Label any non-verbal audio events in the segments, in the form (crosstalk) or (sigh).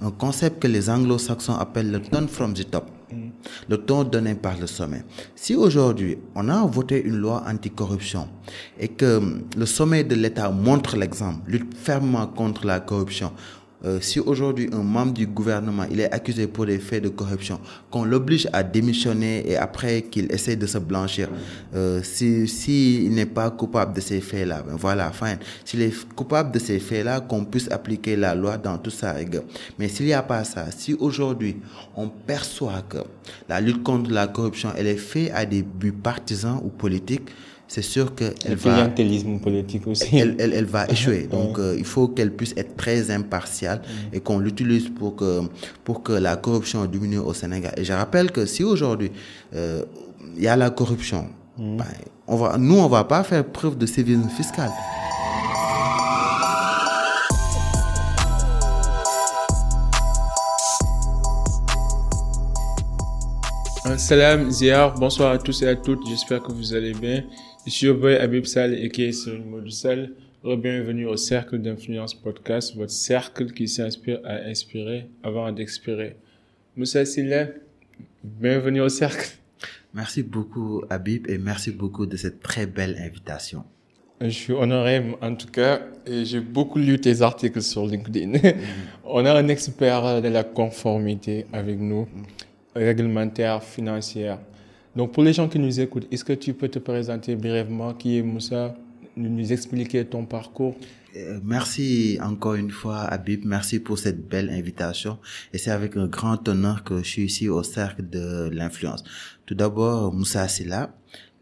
un concept que les anglo-saxons appellent le ton from the top, le ton donné par le sommet. Si aujourd'hui on a voté une loi anticorruption et que le sommet de l'État montre l'exemple, lutte fermement contre la corruption, euh, si aujourd'hui un membre du gouvernement il est accusé pour des faits de corruption, qu'on l'oblige à démissionner et après qu'il essaie de se blanchir, euh, si s'il n'est pas coupable de ces faits-là, ben voilà, fine. S'il est coupable de ces faits-là, qu'on puisse appliquer la loi dans toute sa rigueur. Mais s'il n'y a pas ça, si aujourd'hui on perçoit que la lutte contre la corruption elle est faite à des buts partisans ou politiques, c'est sûr qu'elle va... politique aussi. Elle, elle, elle va échouer. (laughs) Donc, euh, il faut qu'elle puisse être très impartiale mm. et qu'on l'utilise pour que, pour que la corruption diminue au Sénégal. Et je rappelle que si aujourd'hui, euh, il y a la corruption, mm. ben, on va, nous, on va pas faire preuve de civisme fiscal. Salam, Ziar, bonsoir à tous et à toutes, j'espère que vous allez bien. Je suis boy Abib Sal et qui est Sal. Bienvenue au Cercle d'Influence Podcast, votre cercle qui s'inspire à inspirer avant d'expirer. Moussa Silla, bienvenue au Cercle. Merci beaucoup Habib et merci beaucoup de cette très belle invitation. Je suis honoré en tout cas et j'ai beaucoup lu tes articles sur LinkedIn. Mm. (laughs) On a un expert de la conformité avec nous, réglementaire, financière. Donc, pour les gens qui nous écoutent, est-ce que tu peux te présenter brièvement qui est Moussa, nous expliquer ton parcours? Euh, Merci encore une fois, Habib. Merci pour cette belle invitation. Et c'est avec un grand honneur que je suis ici au Cercle de l'Influence. Tout d'abord, Moussa Silla.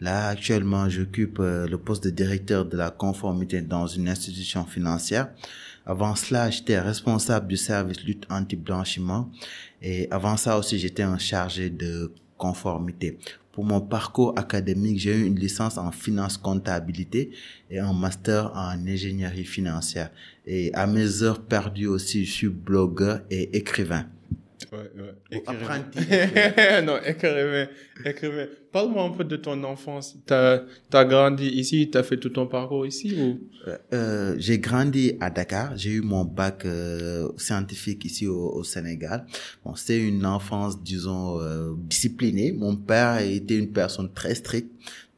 Là, actuellement, j'occupe euh, le poste de directeur de la conformité dans une institution financière. Avant cela, j'étais responsable du service lutte anti-blanchiment. Et avant ça aussi, j'étais en chargé de conformité. Pour mon parcours académique, j'ai eu une licence en finance comptabilité et un master en ingénierie financière. Et à mes heures perdues aussi, je suis blogueur et écrivain. Ouais, ouais. Apprenti. (laughs) non, écrivain. écrivain. Parle-moi un peu de ton enfance. Tu as, grandi ici, tu as fait tout ton parcours ici ou? Euh, euh, J'ai grandi à Dakar. J'ai eu mon bac euh, scientifique ici au, au, Sénégal. Bon, c'est une enfance, disons, euh, disciplinée. Mon père était une personne très stricte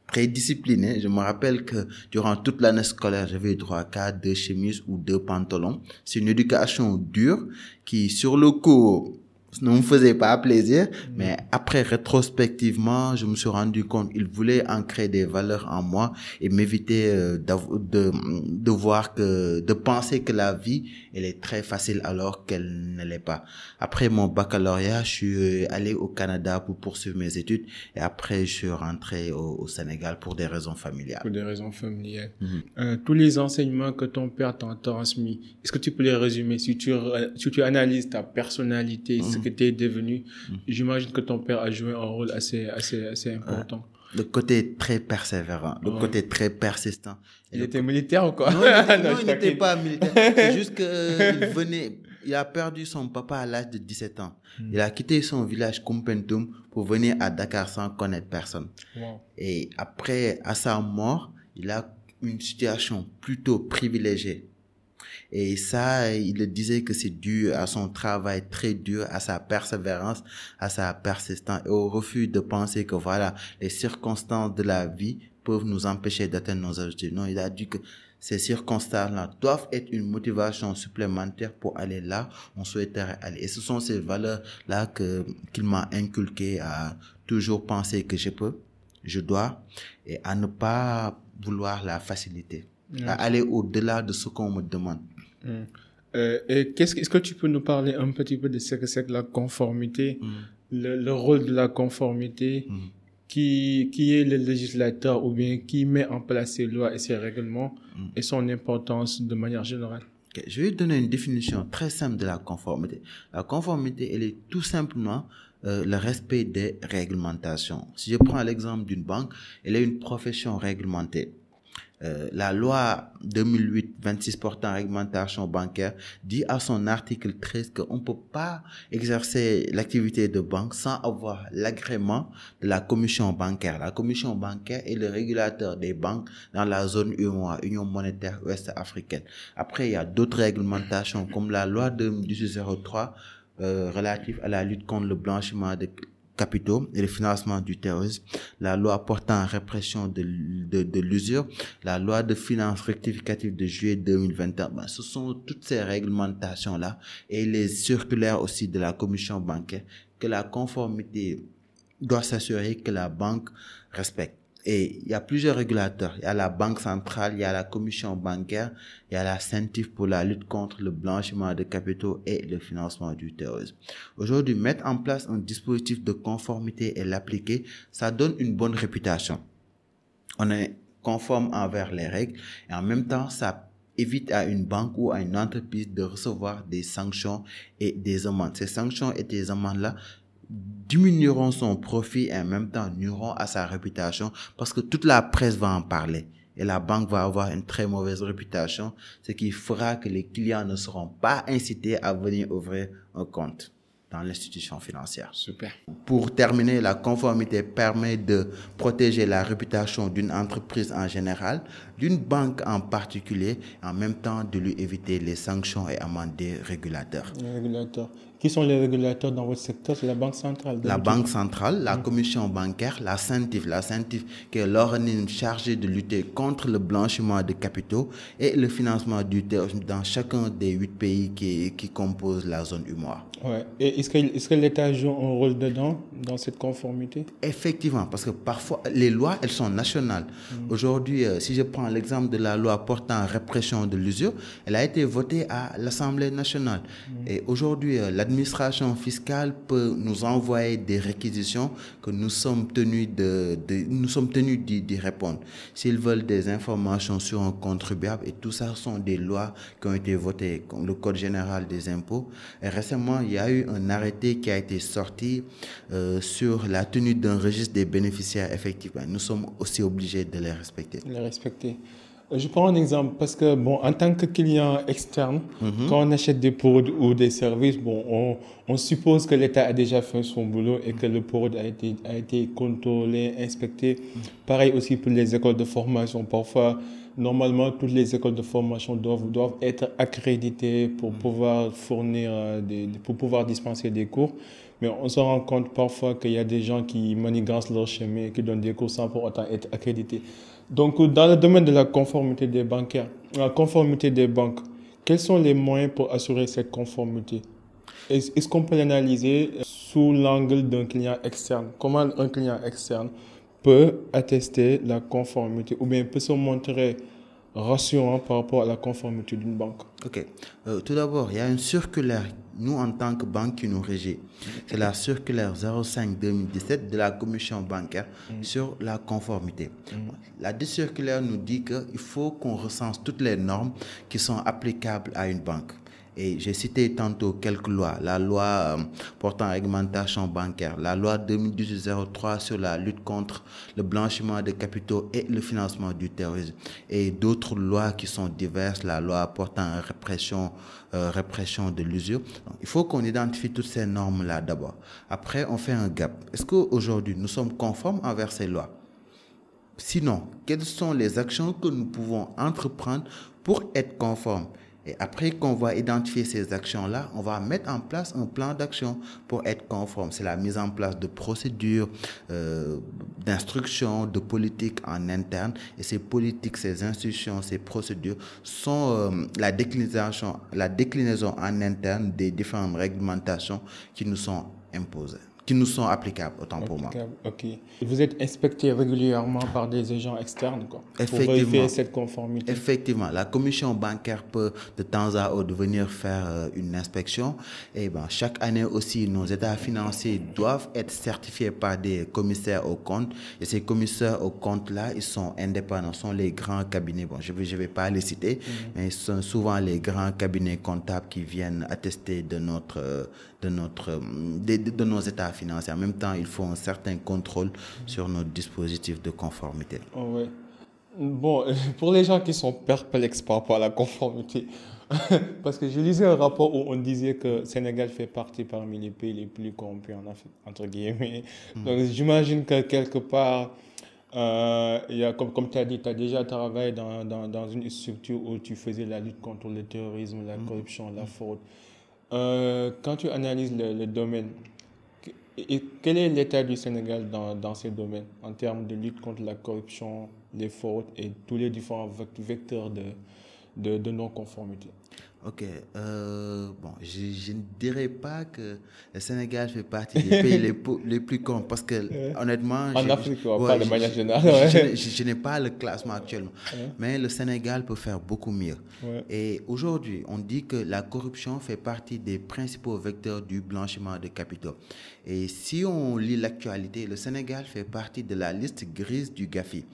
très disciplinée. Je me rappelle que durant toute l'année scolaire, j'avais droit à deux chemises ou deux pantalons. C'est une éducation dure qui, sur le coup, ne me faisait pas plaisir, mm. mais après rétrospectivement, je me suis rendu compte il voulait ancrer des valeurs en moi et m'éviter euh, de, de voir que de penser que la vie elle est très facile alors qu'elle ne l'est pas. Après mon baccalauréat, je suis euh, allé au Canada pour poursuivre mes études et après je suis rentré au, Sénégal pour des raisons familiales. Pour des raisons familiales. Mm-hmm. Euh, tous les enseignements que ton père t'a transmis, est-ce que tu peux les résumer? Si tu si tu analyses ta personnalité, ce mm-hmm. que que tu es devenu, mm. j'imagine que ton père a joué un rôle assez, assez, assez important. Le côté très persévérant, le côté très persistant. il était militaire ou quoi? Non, il n'était (laughs) pas militaire. C'est juste qu'il (laughs) euh, venait, il a perdu son papa à l'âge de 17 ans. Mm. Il a quitté son village Kumpentum pour venir à Dakar sans connaître personne. Et après, à sa mort, il a une situation plutôt privilégiée et ça, il disait que c'est dû à son travail très dur, à sa persévérance, à sa persistance et au refus de penser que voilà, les circonstances de la vie peuvent nous empêcher d'atteindre nos objectifs. Non, il a dit que ces circonstances-là doivent être une motivation supplémentaire pour aller là où on souhaiterait aller. Et ce sont ces valeurs-là que, qu'il m'a inculqué à toujours penser que je peux, je dois, et à ne pas vouloir la facilité, à aller au-delà de ce qu'on me demande. Mm. Euh, qu'est-ce, est-ce que tu peux nous parler un petit peu de ce que c'est que la conformité, mm. le, rôle de la conformité, mm. qui, qui est le législateur ou bien qui met en place ces lois et ces règlements et son importance de manière générale? Je vais donner une définition très simple de la conformité. La conformité, elle est tout simplement euh, le respect des réglementations. Si je prends l'exemple d'une banque, elle est une profession réglementée. Euh, la loi 2008-26 portant réglementation bancaire dit à son article 13 qu'on ne peut pas exercer l'activité de banque sans avoir l'agrément de la commission bancaire. La commission bancaire est le régulateur des banques dans la zone UMOA, Union monétaire ouest africaine. Après, il y a d'autres réglementations comme la loi de 1803 euh, relative à la lutte contre le blanchiment de capitaux et le financement du terrorisme, la loi portant répression de, de, de l'usure, la loi de finances rectificative de juillet 2021. Ben, ce sont toutes ces réglementations-là et les circulaires aussi de la commission bancaire que la conformité doit s'assurer que la banque respecte. Et il y a plusieurs régulateurs. Il y a la Banque centrale, il y a la Commission bancaire, il y a la CENTIF pour la lutte contre le blanchiment de capitaux et le financement du terrorisme. Aujourd'hui, mettre en place un dispositif de conformité et l'appliquer, ça donne une bonne réputation. On est conforme envers les règles et en même temps, ça évite à une banque ou à une entreprise de recevoir des sanctions et des amendes. Ces sanctions et des amendes-là diminueront son profit et en même temps nuiront à sa réputation parce que toute la presse va en parler et la banque va avoir une très mauvaise réputation, ce qui fera que les clients ne seront pas incités à venir ouvrir un compte dans l'institution financière. Super. Pour terminer, la conformité permet de protéger la réputation d'une entreprise en général, d'une banque en particulier, en même temps de lui éviter les sanctions et amendes des régulateurs. Les régulateurs. Qui sont les régulateurs dans votre secteur? C'est la Banque centrale. La Banque centrale, la Commission bancaire, la CENTIF, la CENTIF qui est l'organisme chargé de lutter contre le blanchiment de capitaux et le financement du terrorisme dans chacun des huit pays qui, qui composent la zone UMOA. Ouais. Et est-ce que, est que l'État joue un rôle dedans, dans cette conformité? Effectivement, parce que parfois, les lois, elles sont nationales. Aujourd'hui, euh, si je prends l'exemple de la loi portant répression de l'usure, elle a été votée à l'Assemblée nationale. Et aujourd'hui, euh, l'administration fiscale peut nous envoyer des réquisitions que nous sommes tenus de, nous sommes tenus d'y répondre. S'ils veulent des informations sur un contribuable, et tout ça sont des lois qui ont été votées, comme le Code général des impôts. Et récemment, il y a eu un arrêté qui a été sorti euh, sur la tenue d'un registre des bénéficiaires effectivement. Nous sommes aussi obligés de. Les respecter. Euh, Je prends un exemple parce que, bon, en tant que client externe, quand on achète des produits ou des services, bon, on, on suppose que l'État a déjà fait son boulot et que le produit a été, a été contrôlé, inspecté. Pareil aussi pour les écoles de formation. Parfois, normalement, toutes les écoles de formation doivent, doivent être accréditées pour pouvoir fournir, euh, des, pour pouvoir dispenser des cours. Mais on se rend compte parfois qu'il y a des gens qui manigancent leur chemin, qui donnent des cours sans pour autant être accrédités. Donc, dans le domaine de la conformité des bancaires, la conformité des banques, quels sont les moyens pour assurer cette conformité? Est-ce qu'on peut l'analyser sous l'angle d'un client externe? Comment un client externe peut attester la conformité ou bien peut se montrer rassurant par rapport à la conformité d'une banque? Ok. Euh, tout d'abord, il y a une circulaire, nous en tant que banque qui nous régit. C'est la circulaire 05-2017 de la commission bancaire sur la conformité. La dite circulaire nous dit qu'il faut qu'on recense toutes les normes qui sont applicables à une banque. Et j'ai cité tantôt quelques lois. La loi euh, portant réglementation bancaire, la loi 2018-03 sur la lutte contre le blanchiment de capitaux et le financement du terrorisme. Et d'autres lois qui sont diverses, la loi portant répression, euh, répression de l'usure. Il faut qu'on identifie toutes ces normes-là d'abord. Après, on fait un gap. Est-ce qu'aujourd'hui, nous sommes conformes envers ces lois? Sinon, quelles sont les actions que nous pouvons entreprendre pour être conformes? Et après qu'on va identifier ces actions-là, on va mettre en place un plan d'action pour être conforme. C'est la mise en place de procédures, euh, d'instructions, de politiques en interne. Et ces politiques, ces institutions, ces procédures sont euh, la, la déclinaison en interne des différentes réglementations qui nous sont imposées, qui nous sont applicables, autant pour moi. Ok. Vous êtes inspecté régulièrement par des agents externes quoi, pour Effectivement. vérifier cette conformité? Effectivement, la commission bancaire peut de temps à autre venir faire euh, une inspection. Et ben, chaque année aussi, nos états financiers doivent être certifiés par des commissaires aux comptes. Et ces commissaires aux comptes-là, ils sont indépendants, sont les grands cabinets. Bon, je ne vais, je vais pas les citer, mais ce sont souvent les grands cabinets comptables qui viennent attester de notre, euh, de notre, de, de- nos états financiers. En même temps, il faut un certain contrôle sur notre dispositif de conformité. Oh, ouais. Bon, (laughs) pour les gens qui sont perplexes par rapport à la conformité, (laughs) parce que je lisais un rapport où on disait que Sénégal fait partie parmi les pays les plus corrompus en Afrique, entre guillemets. Hmm. Donc j'imagine que quelque part, euh, y a, comme, comme tu as dit, tu as déjà travaillé dans, dans, dans, une structure où tu faisais la lutte contre le terrorisme, la hmm. corruption, la fraude. Euh, quand tu analyses le, domaine, et quel est l'état du Sénégal dans, dans ces domaines en termes de lutte contre la corruption, les fraudes et tous les différents vecteurs de, de non-conformité? Ok, euh, bon, je, je, ne dirais pas que le Sénégal fait partie des pays les, les, plus cons parce que honnêtement, en Afrique, ouais, pas de manière générale, je, je n'ai pas le classement actuellement, mais le Sénégal peut faire beaucoup mieux. Et aujourd'hui, on dit que la corruption fait partie des principaux vecteurs du blanchiment de capitaux. Et si on lit l'actualité, le Sénégal fait partie de la liste grise du GAFI.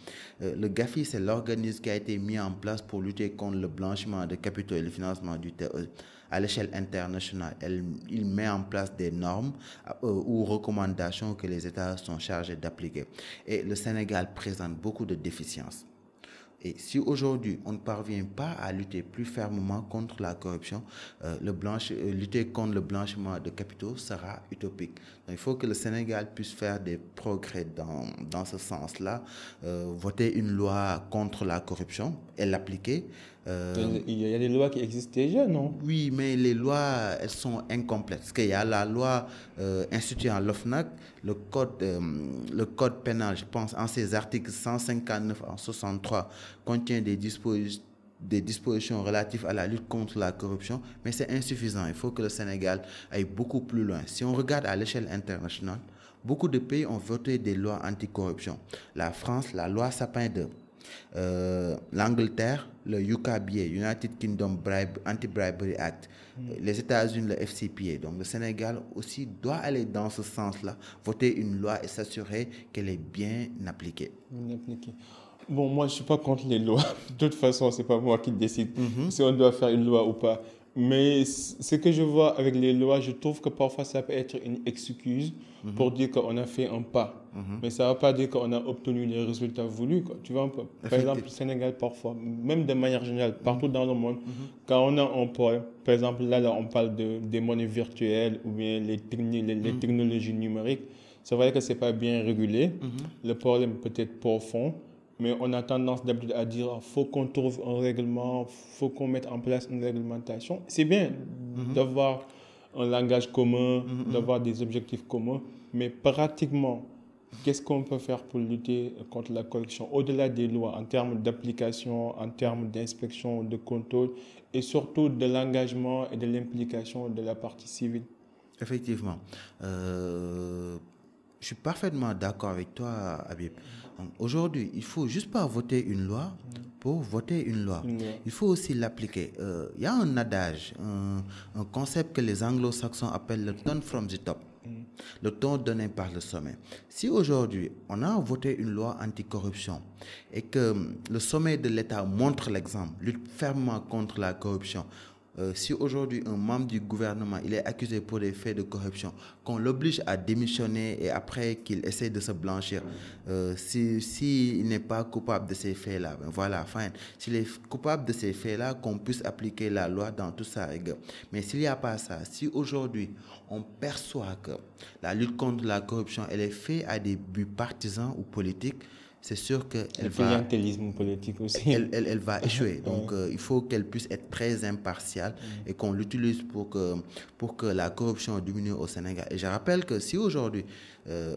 Euh, le GAFI, c'est l'organisme qui a été mis en place pour lutter contre le blanchiment de capitaux et le financement du terrorisme à l'échelle internationale. Il met en place des normes euh, ou recommandations que les États sont chargés d'appliquer. Et le Sénégal présente beaucoup de déficiences. Et si aujourd'hui on ne parvient pas à lutter plus fermement contre la corruption, euh, le euh, lutter contre le blanchiment de capitaux sera utopique. Il faut que le Sénégal puisse faire des progrès dans, dans ce sens-là, euh, voter une loi contre la corruption et l'appliquer. Euh, il y a des lois qui existent déjà, non? Oui, mais les lois, elles sont incomplètes. Parce qu'il y a la loi euh, instituant l'OFNAC, le code, euh, le code pénal, je pense, en ses articles 159 en 63, contient des dispositions des dispositions relatives à la lutte contre la corruption, mais c'est insuffisant. Il faut que le Sénégal aille beaucoup plus loin. Si on regarde à l'échelle internationale, beaucoup de pays ont voté des lois anticorruption. La France, la loi Sapin 2. Euh, L'Angleterre, le UKBA, United Kingdom Bribe, Anti-Bribery Act, mm. les États-Unis, le FCPA. Donc le Sénégal aussi doit aller dans ce sens-là, voter une loi et s'assurer qu'elle est bien appliquée. Bien appliquée. Bon, moi, je ne suis pas contre les lois. (laughs) De toute façon, ce n'est pas moi qui décide mm -hmm. si on doit faire une loi ou pas. Mais ce que je vois avec les lois, je trouve que parfois ça peut être une excuse mm -hmm. pour dire qu'on a fait un pas. Mm -hmm. Mais ça ne veut pas dire qu'on a obtenu les résultats voulus. Quoi. Tu vois, par exemple, au Sénégal, parfois, même de manière générale, partout dans le monde, mhm. quand on a un point, par exemple, là, là on parle de, des monnaies virtuelles ou bien les, les, les mhm. technologies numériques, c'est vrai que ce n'est pas bien régulé. Mhm. Le problème peut être profond. Mais on a tendance d'habitude à dire faut qu'on trouve un règlement, faut qu'on mette en place une réglementation. C'est bien mm -hmm. d'avoir un langage commun, mm -hmm. d'avoir des objectifs communs, mais pratiquement, qu'est-ce qu'on peut faire pour lutter contre la corruption? Au-delà des lois, en termes d'application, en termes d'inspection, de contrôle, et surtout de l'engagement et de l'implication de la partie civile Effectivement. Euh, je suis parfaitement d'accord avec toi, Habib. Aujourd'hui, il faut juste pas voter une loi pour voter une loi. Il faut aussi l'appliquer. Il euh, y a un adage, un, un concept que les anglo-saxons appellent le turn from the top. Le ton donné par le sommet. Si aujourd'hui on a voté une loi anticorruption et que le sommet de l'État montre l'exemple, lutte fermement contre la corruption, euh, si aujourd'hui un membre du gouvernement il est accusé pour des faits de corruption, qu'on l'oblige à démissionner et après qu'il essaie de se blanchir, euh, si s'il si n'est pas coupable de ces faits-là, ben voilà, fine. S'il est coupable de ces faits-là, qu'on puisse appliquer la loi dans toute sa rigueur. Mais s'il n'y a pas ça, si aujourd'hui on perçoit que la lutte contre la corruption elle est faite à des buts partisans ou politiques, c'est sûr qu'elle va, politique aussi. Elle, elle, elle va (laughs) échouer. Donc, ouais. euh, il faut qu'elle puisse être très impartiale mmh. et qu'on l'utilise pour que, pour que la corruption diminue au Sénégal. Et je rappelle que si aujourd'hui, euh,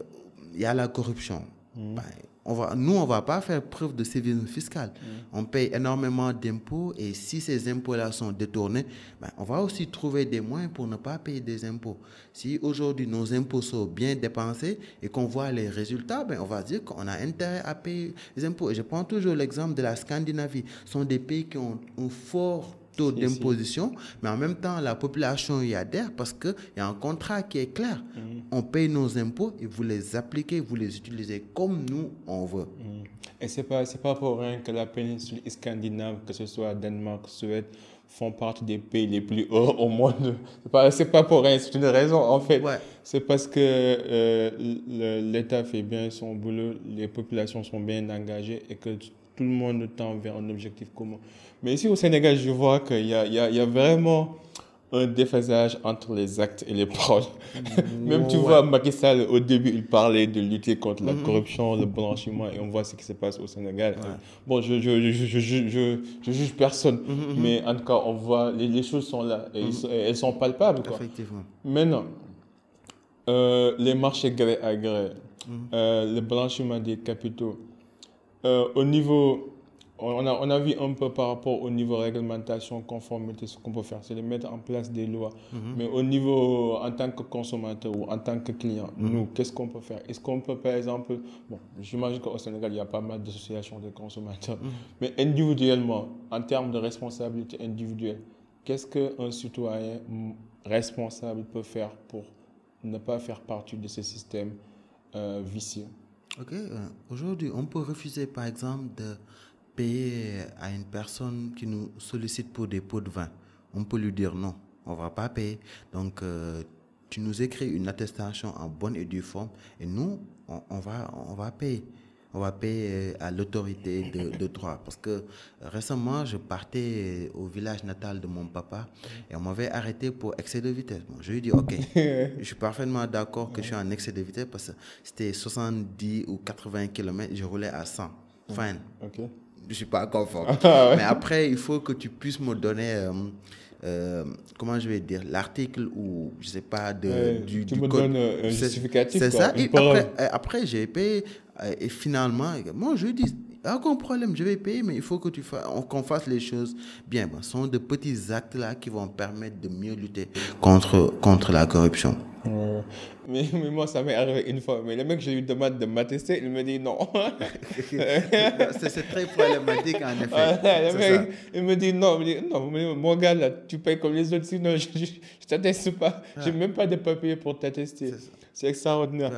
il y a la corruption, mmh. ben, on va, nous, on ne va pas faire preuve de civisme fiscal. Mmh. On paye énormément d'impôts et si ces impôts-là sont détournés, ben, on va aussi trouver des moyens pour ne pas payer des impôts. Si aujourd'hui nos impôts sont bien dépensés et qu'on voit les résultats, ben, on va dire qu'on a intérêt à payer les impôts. Et je prends toujours l'exemple de la Scandinavie. Ce sont des pays qui ont un fort taux si, d'imposition, si. mais en même temps, la population y adhère parce qu'il y a un contrat qui est clair. Mmh. On paye nos impôts et vous les appliquez, vous les utilisez comme nous, on veut. Mmh. Et ce n'est pas, pas pour rien que la péninsule scandinave, que ce soit Danemark, Suède, font partie des pays les plus hauts au monde. C'est pas, c'est pas pour rien, c'est une raison en fait. Ouais. C'est parce que euh, l'État fait bien son boulot, les populations sont bien engagées et que tout le monde tend vers un objectif commun. Mais ici au Sénégal, je vois qu'il y a, y, y vraiment un déphasage entre les actes et les paroles. (laughs) Même tu vois, Macky Sall, au début, il parlait de lutter contre la mm-hmm. corruption, le blanchiment, et on voit ce qui se passe au Sénégal. Bon, je je, je, je, je, juge personne, mm-hmm, mm-hmm. mais en tout cas, on voit, les, les choses sont là, et elles sont palpables. Quoi. Effectivement. Maintenant, euh, les marchés gré à gré, euh, le blanchiment des capitaux, euh, au niveau on a, on a vu un peu par rapport au niveau réglementation, conformité, ce qu'on peut faire, c'est de mettre en place des lois. Mhm. Mais au niveau, en tant que consommateur ou en tant que client, mhm. nous, qu'est-ce qu'on peut faire? Est-ce qu'on peut, par exemple, bon, j'imagine qu'au Sénégal, il y a pas mal d'associations de consommateurs, mhm. mais individuellement, en termes de responsabilité individuelle, qu'est-ce qu'un citoyen responsable peut faire pour ne pas faire partie de ce système euh, vicieux? Ok, euh, aujourd'hui, on peut refuser, par exemple, de payer à une personne qui nous sollicite pour des pots de vin, on peut lui dire non, on va pas payer. Donc, euh, tu nous écris une attestation en bonne et due forme et nous, on, va, on va payer. On va payer euh, à l'autorité de, droit. Parce que récemment, je partais au village natal de mon papa et on m'avait arrêté pour excès de vitesse. je lui ai dit, OK, (laughs) je suis parfaitement d'accord que je suis en excès de vitesse parce que c'était 70 ou 80 km, je roulais à 100. Fine. OK je suis pas conforme. (laughs) Ah Mais après, il faut que tu puisses me donner, euh, euh, comment je vais dire, l'article ou je sais pas de, du, tu me donnes un justificatif. C'est ça. Et après, après j'ai payé et finalement, moi je lui dis, aucun problème, je vais payer, mais il faut que tu qu'on fasse les choses bien. Bon, ce sont de petits actes là qui vont permettre de mieux lutter contre, contre la corruption. Mais, mais, moi, ça m'est arrivé une fois. Mais le mec, je lui demande de m'attester, il me dit non. (laughs) c'est très problématique, en effet. le mec, il me dit non. Il me dit, non, mais mon gars, là, tu payes comme les autres, sinon (laughs) je ne t'atteste pas. Je n'ai même pas de papier pour t'attester. C'est extraordinaire.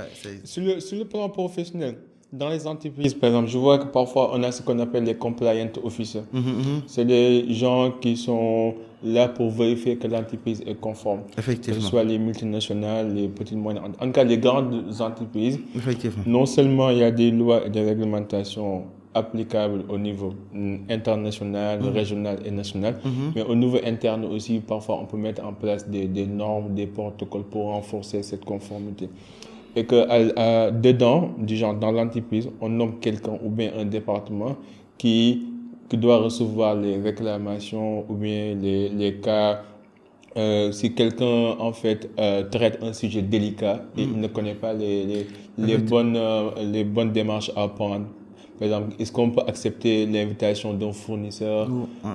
sur, le, sur le plan professionnel, dans les entreprises, par exemple, je vois que parfois on a ce qu'on appelle les compliant officers. Mm-hmm, mm-hmm. C'est des gens qui sont là pour vérifier que l'entreprise est conforme. Effectivement. Que ce soit les multinationales, les petites moyennes. En tout cas, les grandes entreprises. Effectivement. Non seulement il y a des lois et des réglementations applicables au niveau international, mm-hmm. régional et national, mais au niveau interne aussi, parfois on peut mettre en place des, des normes, des protocoles pour renforcer cette conformité et que dedans, du genre dans l'entreprise, on nomme quelqu'un ou bien un département qui, qui doit recevoir les réclamations ou bien les, les cas. Euh, si quelqu'un en fait euh, traite un sujet délicat et mm. il ne connaît pas les, les, les bonnes, euh, les bonnes démarches à prendre par exemple, est-ce qu'on peut accepter l'invitation d'un fournisseur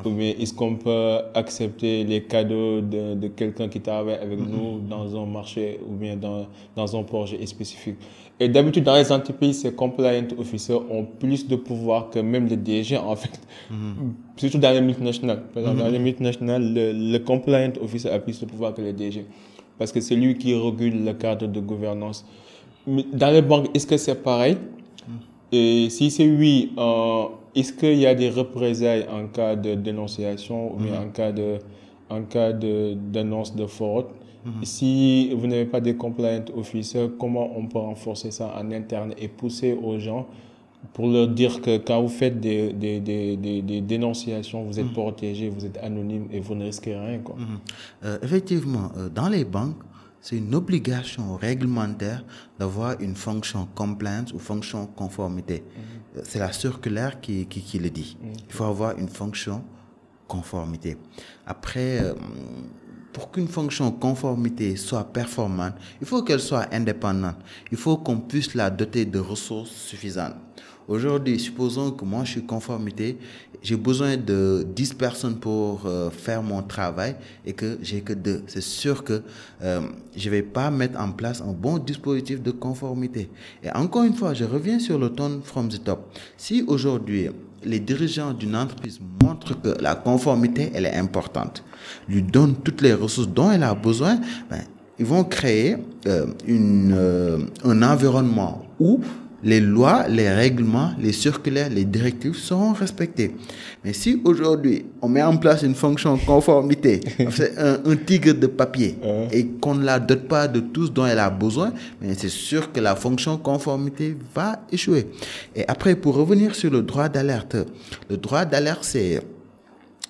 ou bien est-ce qu'on peut accepter les cadeaux de, de quelqu'un qui travaille avec nous dans un marché ou bien dans, dans un projet spécifique? Et d'habitude, dans les entreprises, ces compliant officers ont plus de pouvoir que même les DG, en fait. Mm-hmm. (laughs) Surtout dans les multinationales. Par exemple, dans les mm-hmm. multinationales, le, le, compliant officer a plus de pouvoir que les DG. Parce que c'est lui qui régule le cadre de gouvernance. Dans les banques, est-ce que c'est pareil? Et si c'est oui, euh, est-ce qu'il y a des représailles en cas de dénonciation ou bien mhm. en cas de en cas d'annonce de, fraude mhm. Si vous n'avez pas des compliant officers, comment on peut renforcer ça en interne et pousser aux gens pour leur dire que quand vous faites des, des, des, des, dénonciations, vous êtes mhm. protégé, vous êtes anonyme et vous ne risquez rien. Quoi. Euh, effectivement, euh, dans les banques, c'est une obligation réglementaire d'avoir une fonction compliance ou fonction conformité. Mhm. C'est la circulaire qui, qui, qui le dit. Mhm. Il faut avoir une fonction conformité. Après, euh, pour qu'une fonction conformité soit performante, il faut qu'elle soit indépendante. Il faut qu'on puisse la doter de ressources suffisantes. Aujourd'hui, supposons que moi je suis conformité, j'ai besoin de 10 personnes pour euh, faire mon travail et que j'ai que deux. C'est sûr que euh, je vais pas mettre en place un bon dispositif de conformité. Et encore une fois, je reviens sur le ton from the top. Si aujourd'hui les dirigeants d'une entreprise montrent que la conformité elle est importante, lui donnent toutes les ressources dont elle a besoin, ben, ils vont créer euh, une, euh, un environnement où les lois, les règlements, les circulaires, les directives seront respectés. Mais si aujourd'hui, on met en place une fonction conformité, c'est un, tigre de papier, et qu'on ne la dote pas de tout ce dont elle a besoin, mais c'est sûr que la fonction conformité va échouer. Et après, pour revenir sur le droit d'alerte, le droit d'alerte, c'est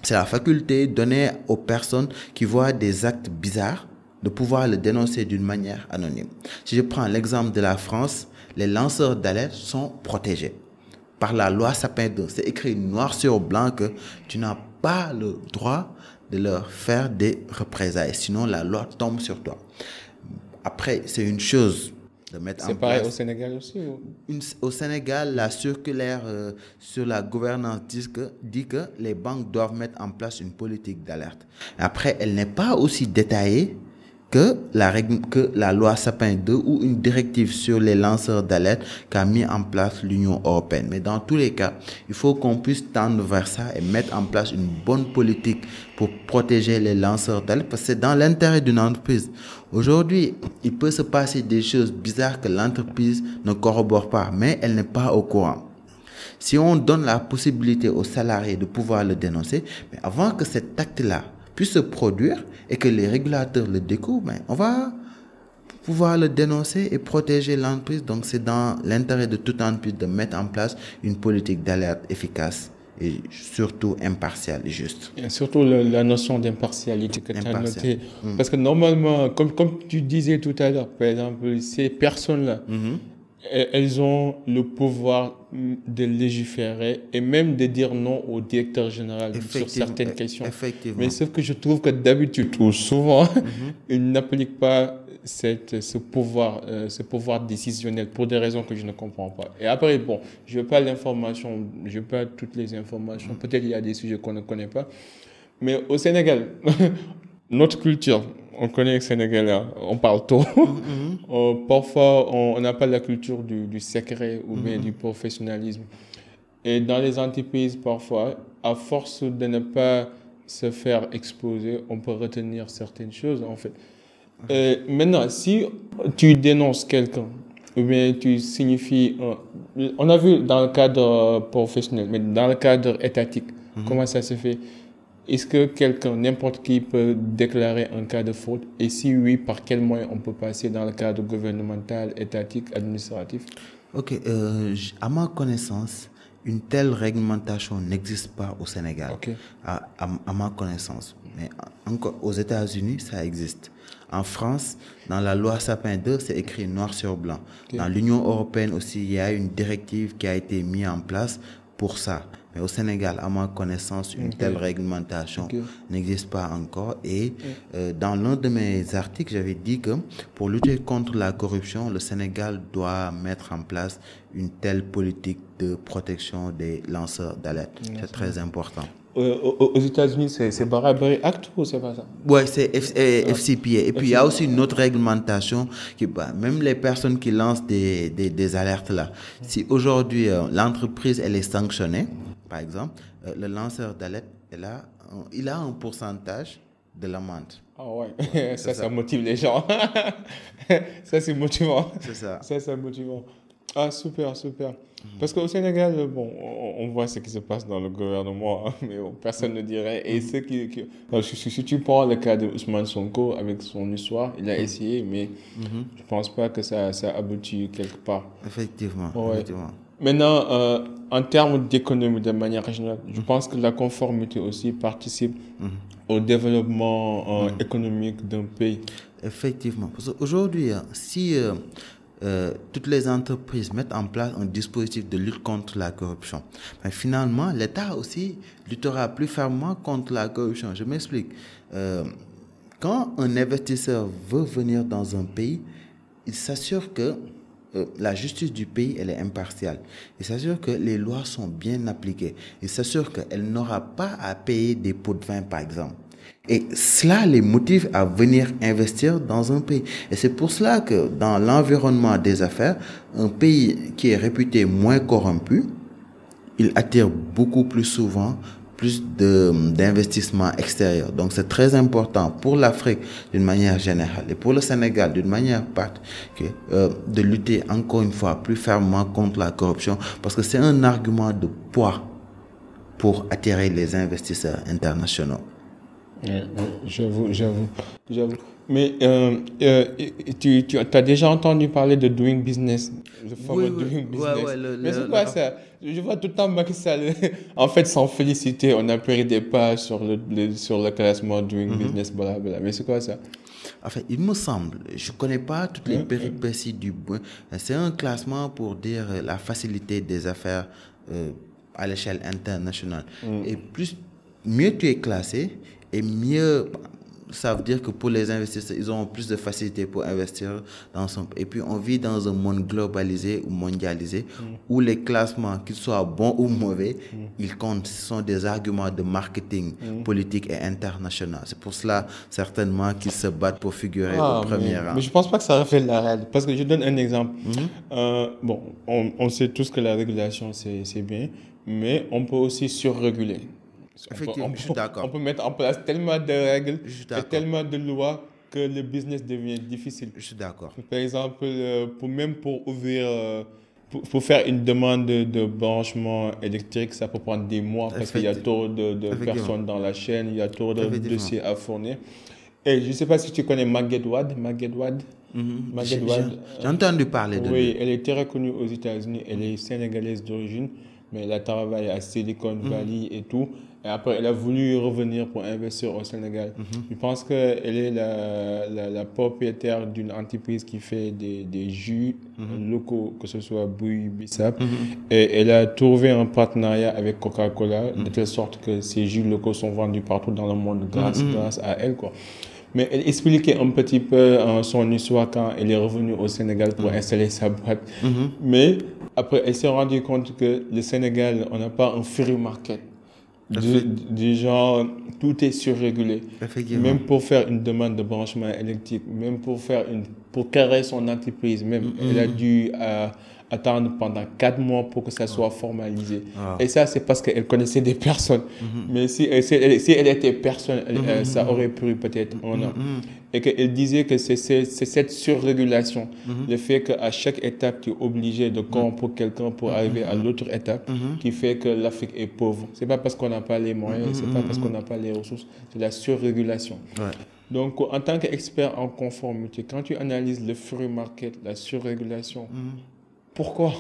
c'est la faculté donnée aux personnes qui voient des actes bizarres de pouvoir le dénoncer d'une manière anonyme. Si je prends l'exemple de la France, les lanceurs d'alerte sont protégés par la loi Sapin 2. C'est écrit noir sur blanc que tu n'as pas le droit de leur faire des représailles, sinon la loi tombe sur toi. Après, c'est une chose de mettre en place. C'est pareil au Sénégal aussi Au Sénégal, la circulaire euh, sur la gouvernance dit que, dit que les banques doivent mettre en place une politique d'alerte. Après, elle n'est pas aussi détaillée que la, règle, que la loi Sapin 2 ou une directive sur les lanceurs d'alerte qu'a mis en place l'Union européenne. Mais dans tous les cas, il faut qu'on puisse tendre vers ça et mettre en place une bonne politique pour protéger les lanceurs d'alerte parce que c'est dans l'intérêt d'une entreprise. Aujourd'hui, il peut se passer des choses bizarres que l'entreprise ne corrobore pas, mais elle n'est pas au courant. Si on donne la possibilité aux salariés de pouvoir le dénoncer, mais avant que cet acte-là puisse se produire et que les régulateurs le découvrent, ben, on va pouvoir le dénoncer et protéger l'entreprise. Donc c'est dans l'intérêt de toute entreprise de mettre en place une politique d'alerte efficace et surtout impartiale et juste. Et surtout la, notion d'impartialité que tu as notée. Mm. Parce que normalement, comme, comme tu disais tout à l'heure, par exemple, ces personnes-là, mm-hmm elles ont le pouvoir de légiférer et même de dire non au directeur général sur certaines questions. Effectivement. Mais sauf que je trouve que d'habitude ou souvent, mhm. (laughs) ils n'appliquent pas cette, ce pouvoir, euh, ce pouvoir décisionnel pour des raisons que je ne comprends pas. Et après, bon, je veux pas l'information, je veux pas toutes les informations. Mhm. Peut-être il y a des sujets qu'on ne connaît pas. Mais au Sénégal, (laughs) notre culture, on connaît les Sénégalais, on parle tôt. Mm-hmm. (laughs) Euh, parfois, on n'a pas la culture du, secret ou bien mm-hmm. du professionnalisme. Et dans les entreprises, parfois, à force de ne pas se faire exposer, on peut retenir certaines choses, en fait. Euh, maintenant, si tu dénonces quelqu'un, ou bien tu signifies... on a vu dans le cadre professionnel, mais dans le cadre étatique, mm-hmm. comment ça se fait? Est-ce que quelqu'un, n'importe qui, peut déclarer un cas de faute? Et si oui, par quel moyen on peut passer dans le cadre gouvernemental, étatique, administratif? Ok, euh, à ma connaissance, une telle réglementation n'existe pas au Sénégal. À, à, ma connaissance. Mais encore aux États-Unis, ça existe. En France, dans la loi Sapin 2, c'est écrit noir sur blanc. Dans l'Union européenne aussi, il y a une directive qui a été mise en place pour ça. Mais au Sénégal, à ma connaissance, une telle réglementation n'existe pas encore. Et euh, dans l'un de mes articles, j'avais dit que pour lutter contre la corruption, le Sénégal doit mettre en place une telle politique de protection des lanceurs d'alerte. C'est très important. Euh, aux États-Unis, c'est Barabari Act ou c'est pas ça? Oui, c'est FCPA. Et puis, il y a aussi une autre réglementation qui, bah, même les personnes qui lancent des, des, des alertes là, si aujourd'hui euh, l'entreprise elle est sanctionnée, par exemple, euh, le lanceur d'alerte, il a un pourcentage de l'amende. Ah ouais, (laughs) ça, ça, motive les gens. (laughs) ça, c'est motivant. C'est ça. Ça, c'est motivant. Ah, super, super. Mhm. Parce qu'au Sénégal, bon, on, voit ce qui se passe dans le gouvernement, (laughs) mais personne ne dirait. Et ce qui, si, tu prends le cas de Ousmane Sonko avec son histoire, il a mhm. essayé, mais mhm. je ne pense pas que ça, ça aboutit quelque part. Effectivement. effectivement. Maintenant, euh, en termes d'économie de manière générale, je pense que la conformité aussi participe mhm. au développement euh, mhm. économique d'un pays. Effectivement. Parce qu'aujourd'hui, hein, si euh, toutes les entreprises mettent en place un dispositif de lutte contre la corruption, mais finalement, l'État aussi luttera plus fermement contre la corruption. Je m'explique. quand un investisseur veut venir dans un pays, il s'assure que la justice du pays, elle est impartiale. Il s'assure que les lois sont bien appliquées. Il s'assure qu'elle n'aura pas à payer des pots de vin, par exemple. Et cela les motive à venir investir dans un pays. Et c'est pour cela que dans l'environnement des affaires, un pays qui est réputé moins corrompu, il attire beaucoup plus souvent plus d'investissements extérieurs. Donc c'est très important pour l'Afrique d'une manière générale et pour le Sénégal d'une manière particulière euh, de lutter encore une fois plus fermement contre la corruption parce que c'est un argument de poids pour attirer les investisseurs internationaux. J'avoue, j'avoue. Mais euh, euh, tu, tu as déjà entendu parler de doing business, le fameux oui, doing business. Ouais, ouais, le- Mais c'est quoi le- ça? Je vois tout le temps Macky Sall, (laughs) en fait, sans féliciter, on a pris des pas sur le, le- sur le classement doing Mhm. business, blablabla. Mais c'est quoi ça? Enfin, il me semble, je connais pas toutes les péripéties du. C'est un classement pour dire la facilité des affaires euh, à l'échelle internationale. Et plus, mieux tu es classé, et mieux ça veut dire que pour les investisseurs, ils auront plus de facilité pour investir dans son... Et puis, on vit dans un monde globalisé ou mondialisé où les classements, qu'ils soient bons ou mauvais, ils comptent. Ce sont des arguments de marketing politique et international. C'est pour cela, certainement, qu'ils se battent pour figurer Ah, au premier mais, rang. mais je pense pas que ça reflète la réalité. Parce que je donne un exemple. Euh, bon, on, on sait tous que la régulation, c'est bien, mais on peut aussi surréguler. On peut- Effectivement, on je suis peut- d'accord. On peut mettre en place tellement de règles et tellement de lois que le business devient difficile. Je suis d'accord. Par exemple, euh, pour, même pour ouvrir, euh, pour, pour faire une demande de, branchement électrique, ça peut prendre des mois parce qu'il y a trop de, personnes dans la chaîne, il y a trop de dossiers à fournir. Et je ne sais pas si tu connais Maged Wad. Wad. Mhm. Maged J'ai- entendu parler de Oui, lui. elle est très reconnue aux États-Unis. Elle est sénégalaise d'origine, mais elle a travaillé à Silicon Mhm. Valley et tout. Et après, elle a voulu revenir pour investir au Sénégal. Mhm. Je pense qu'elle est la, la, la propriétaire d'une entreprise qui fait des, des jus Mhm. locaux, que ce soit Bouille, Bissap. Et elle a trouvé un partenariat avec Coca-Cola, Mhm. de telle sorte que ces jus locaux sont vendus partout dans le monde grâce, Mhm. grâce à elle. Quoi. Mais elle expliquait un petit peu euh, son histoire quand elle est revenue au Sénégal pour installer sa boîte. Mhm. Mais après, elle s'est rendue compte que le Sénégal, on n'a pas un free market. Du, du genre, tout est surrégulé. Même pour faire une demande de branchement électrique, même pour faire une, pour créer son entreprise, même, elle a dû euh, attendre pendant quatre mois pour que ça soit formalisé. Ah. Et ça, c'est parce qu'elle connaissait des personnes. Mais si, elle- si elle, si elle était personne, elle- euh, ça aurait pris peut-être un an. Et qu'elle disait que c'est cette surrégulation, le fait qu'à chaque étape, tu es obligé de corrompre quelqu'un pour arriver à l'autre étape, qui fait que l'Afrique est pauvre. C'est pas parce qu'on n'a pas les moyens, c'est pas parce qu'on n'a pas les ressources, c'est la surrégulation. Ouais. Donc, en tant qu'expert en conformité, quand tu analyses le free market, la surrégulation, pourquoi?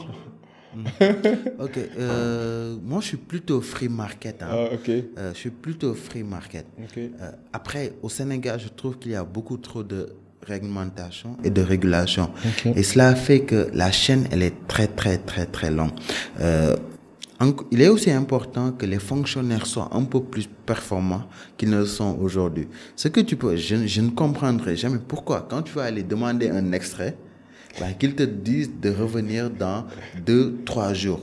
Ok, euh, moi je suis plutôt free market. hein. Ah, Ok, Euh, je suis plutôt free market. ok. Euh, après, au Sénégal, je trouve qu'il y a beaucoup trop de réglementation et de régulation. Et cela fait que la chaîne, elle est très, très, très, très longue. Il est aussi important que les fonctionnaires soient un peu plus performants qu'ils ne le sont aujourd'hui. Ce que tu peux, je, je ne comprendrai jamais pourquoi, quand tu vas aller demander un extrait, ben, qu'ils te disent de revenir dans deux, trois jours.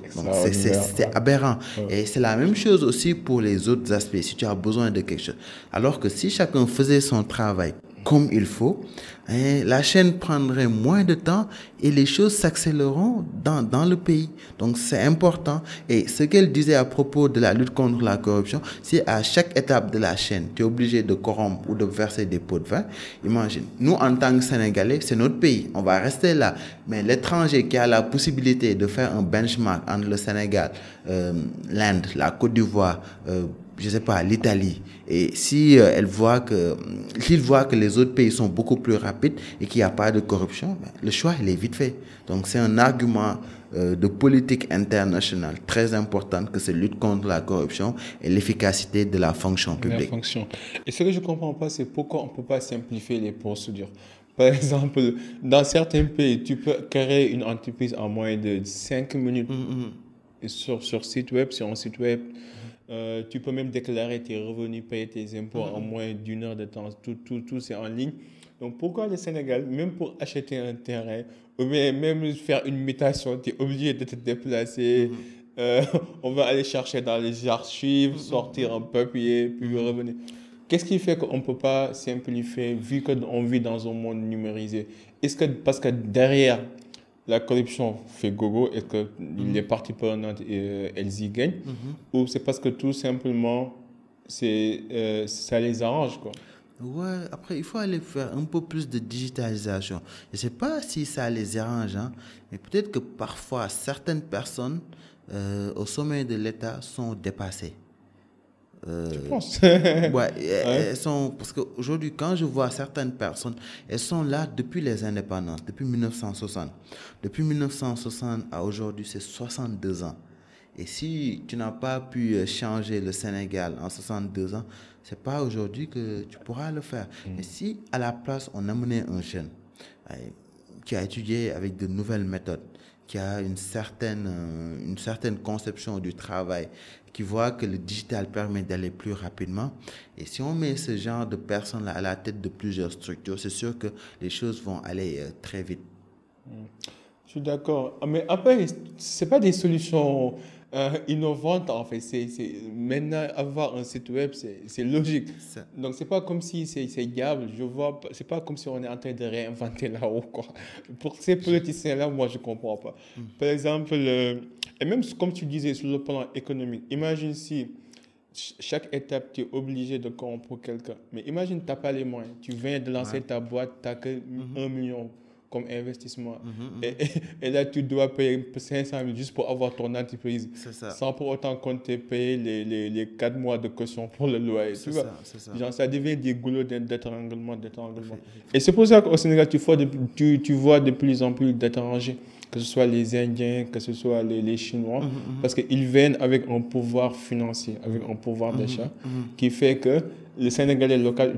C'est aberrant. Et c'est la même chose aussi pour les autres aspects, si tu as besoin de quelque chose. Alors que si chacun faisait son travail comme il faut, la chaîne prendrait moins de temps et les choses s'accéléreront dans, dans le pays. Donc c'est important. Et ce qu'elle disait à propos de la lutte contre la corruption, si à chaque étape de la chaîne, tu es obligé de corrompre ou de verser des pots de vin, imagine, nous en tant que Sénégalais, c'est notre pays, on va rester là. Mais l'étranger qui a la possibilité de faire un benchmark entre le Sénégal, euh, l'Inde, la Côte d'Ivoire, euh, je sais pas, l'Italie. Et si euh, elle voit que, s'il voit que les autres pays sont beaucoup plus rapides et qu'il n'y a pas de corruption, ben, le choix, il est vite fait. Donc, c'est un argument euh, de politique internationale très important que c'est lutte contre la corruption et l'efficacité de la fonction La publique. fonction. Et ce que je ne comprends pas, c'est pourquoi on ne peut pas simplifier les procédures. Par exemple, dans certains pays, tu peux créer une entreprise en moins de 5 minutes Et sur, sur site web, sur un site web. Euh, tu peux même déclarer tes revenus, payer tes impôts en moins d'une heure de temps. Tout, tout, tout c'est en ligne. Donc pourquoi le Sénégal, même pour acheter un terrain, ou même faire une mutation, tu es obligé de te déplacer. Euh, (laughs) on va aller chercher dans les archives, sortir un papier, puis revenir. Qu'est-ce qui fait qu'on ne peut pas simplifier vu qu'on vit dans un monde numérisé? Est-ce que parce que derrière la corruption fait gogo et que les parties prenantes, euh, elles y gagnent Ou c'est parce que tout simplement, c'est, euh, ça les arrange quoi Ouais, après, il faut aller faire un peu plus de digitalisation. Je ne sais pas si ça les arrange, hein, mais peut-être que parfois, certaines personnes euh, au sommet de l'État sont dépassées. Euh, je pense. (laughs) ouais, elles sont, parce qu'aujourd'hui, quand je vois certaines personnes, elles sont là depuis les indépendances, depuis 1960. Depuis 1960 à aujourd'hui, c'est 62 ans. Et si tu n'as pas pu euh, changer le Sénégal en 62 ans, c'est pas aujourd'hui que tu pourras le faire. Mm. Mais si à la place on amenait un jeune qui a étudié avec de nouvelles méthodes, qui a une certaine, euh, une certaine conception du travail, qui voit que le digital permet d'aller plus rapidement. Et si on met ce genre de personnes-là à la tête de plusieurs structures, c'est sûr que les choses vont aller euh, très vite. Je suis d'accord. Ah, mais après, ce pas des solutions euh, innovante en fait. C'est, maintenant, avoir un site web, c'est, logique. Donc, c'est pas comme si c'est, c'est gable. Je vois, c'est pas comme si on est en train de réinventer (laughs) là-haut, quoi. Pour ces politiciens-là, moi, je comprends pas. Mm. Par exemple, et même comme tu disais, sur le plan économique, imagine si chaque étape, tu es obligé de corrompre quelqu'un. Mais imagine, tu n'as pas les moyens. Tu viens de lancer ta boîte, tu n'as que mm-hmm. un million comme investissement. Mhm, mhm. Et, là, tu dois payer 500 000 juste pour avoir ton entreprise. Ça. Sans pour autant compter payer les, les, les 4 mois de caution pour le loyer. Tu vois? Ça, Genre, ça devient des goulots d'étranglement, d'étranglement. Et c'est pour ça qu'au Sénégal, tu vois, de, tu, tu vois de plus en plus d'étrangers que ce soit les Indiens, que ce soit les, les Chinois, mhm, parce qu'ils viennent avec un pouvoir financier, avec un pouvoir d'achat, qui fait que le Sénégalais local,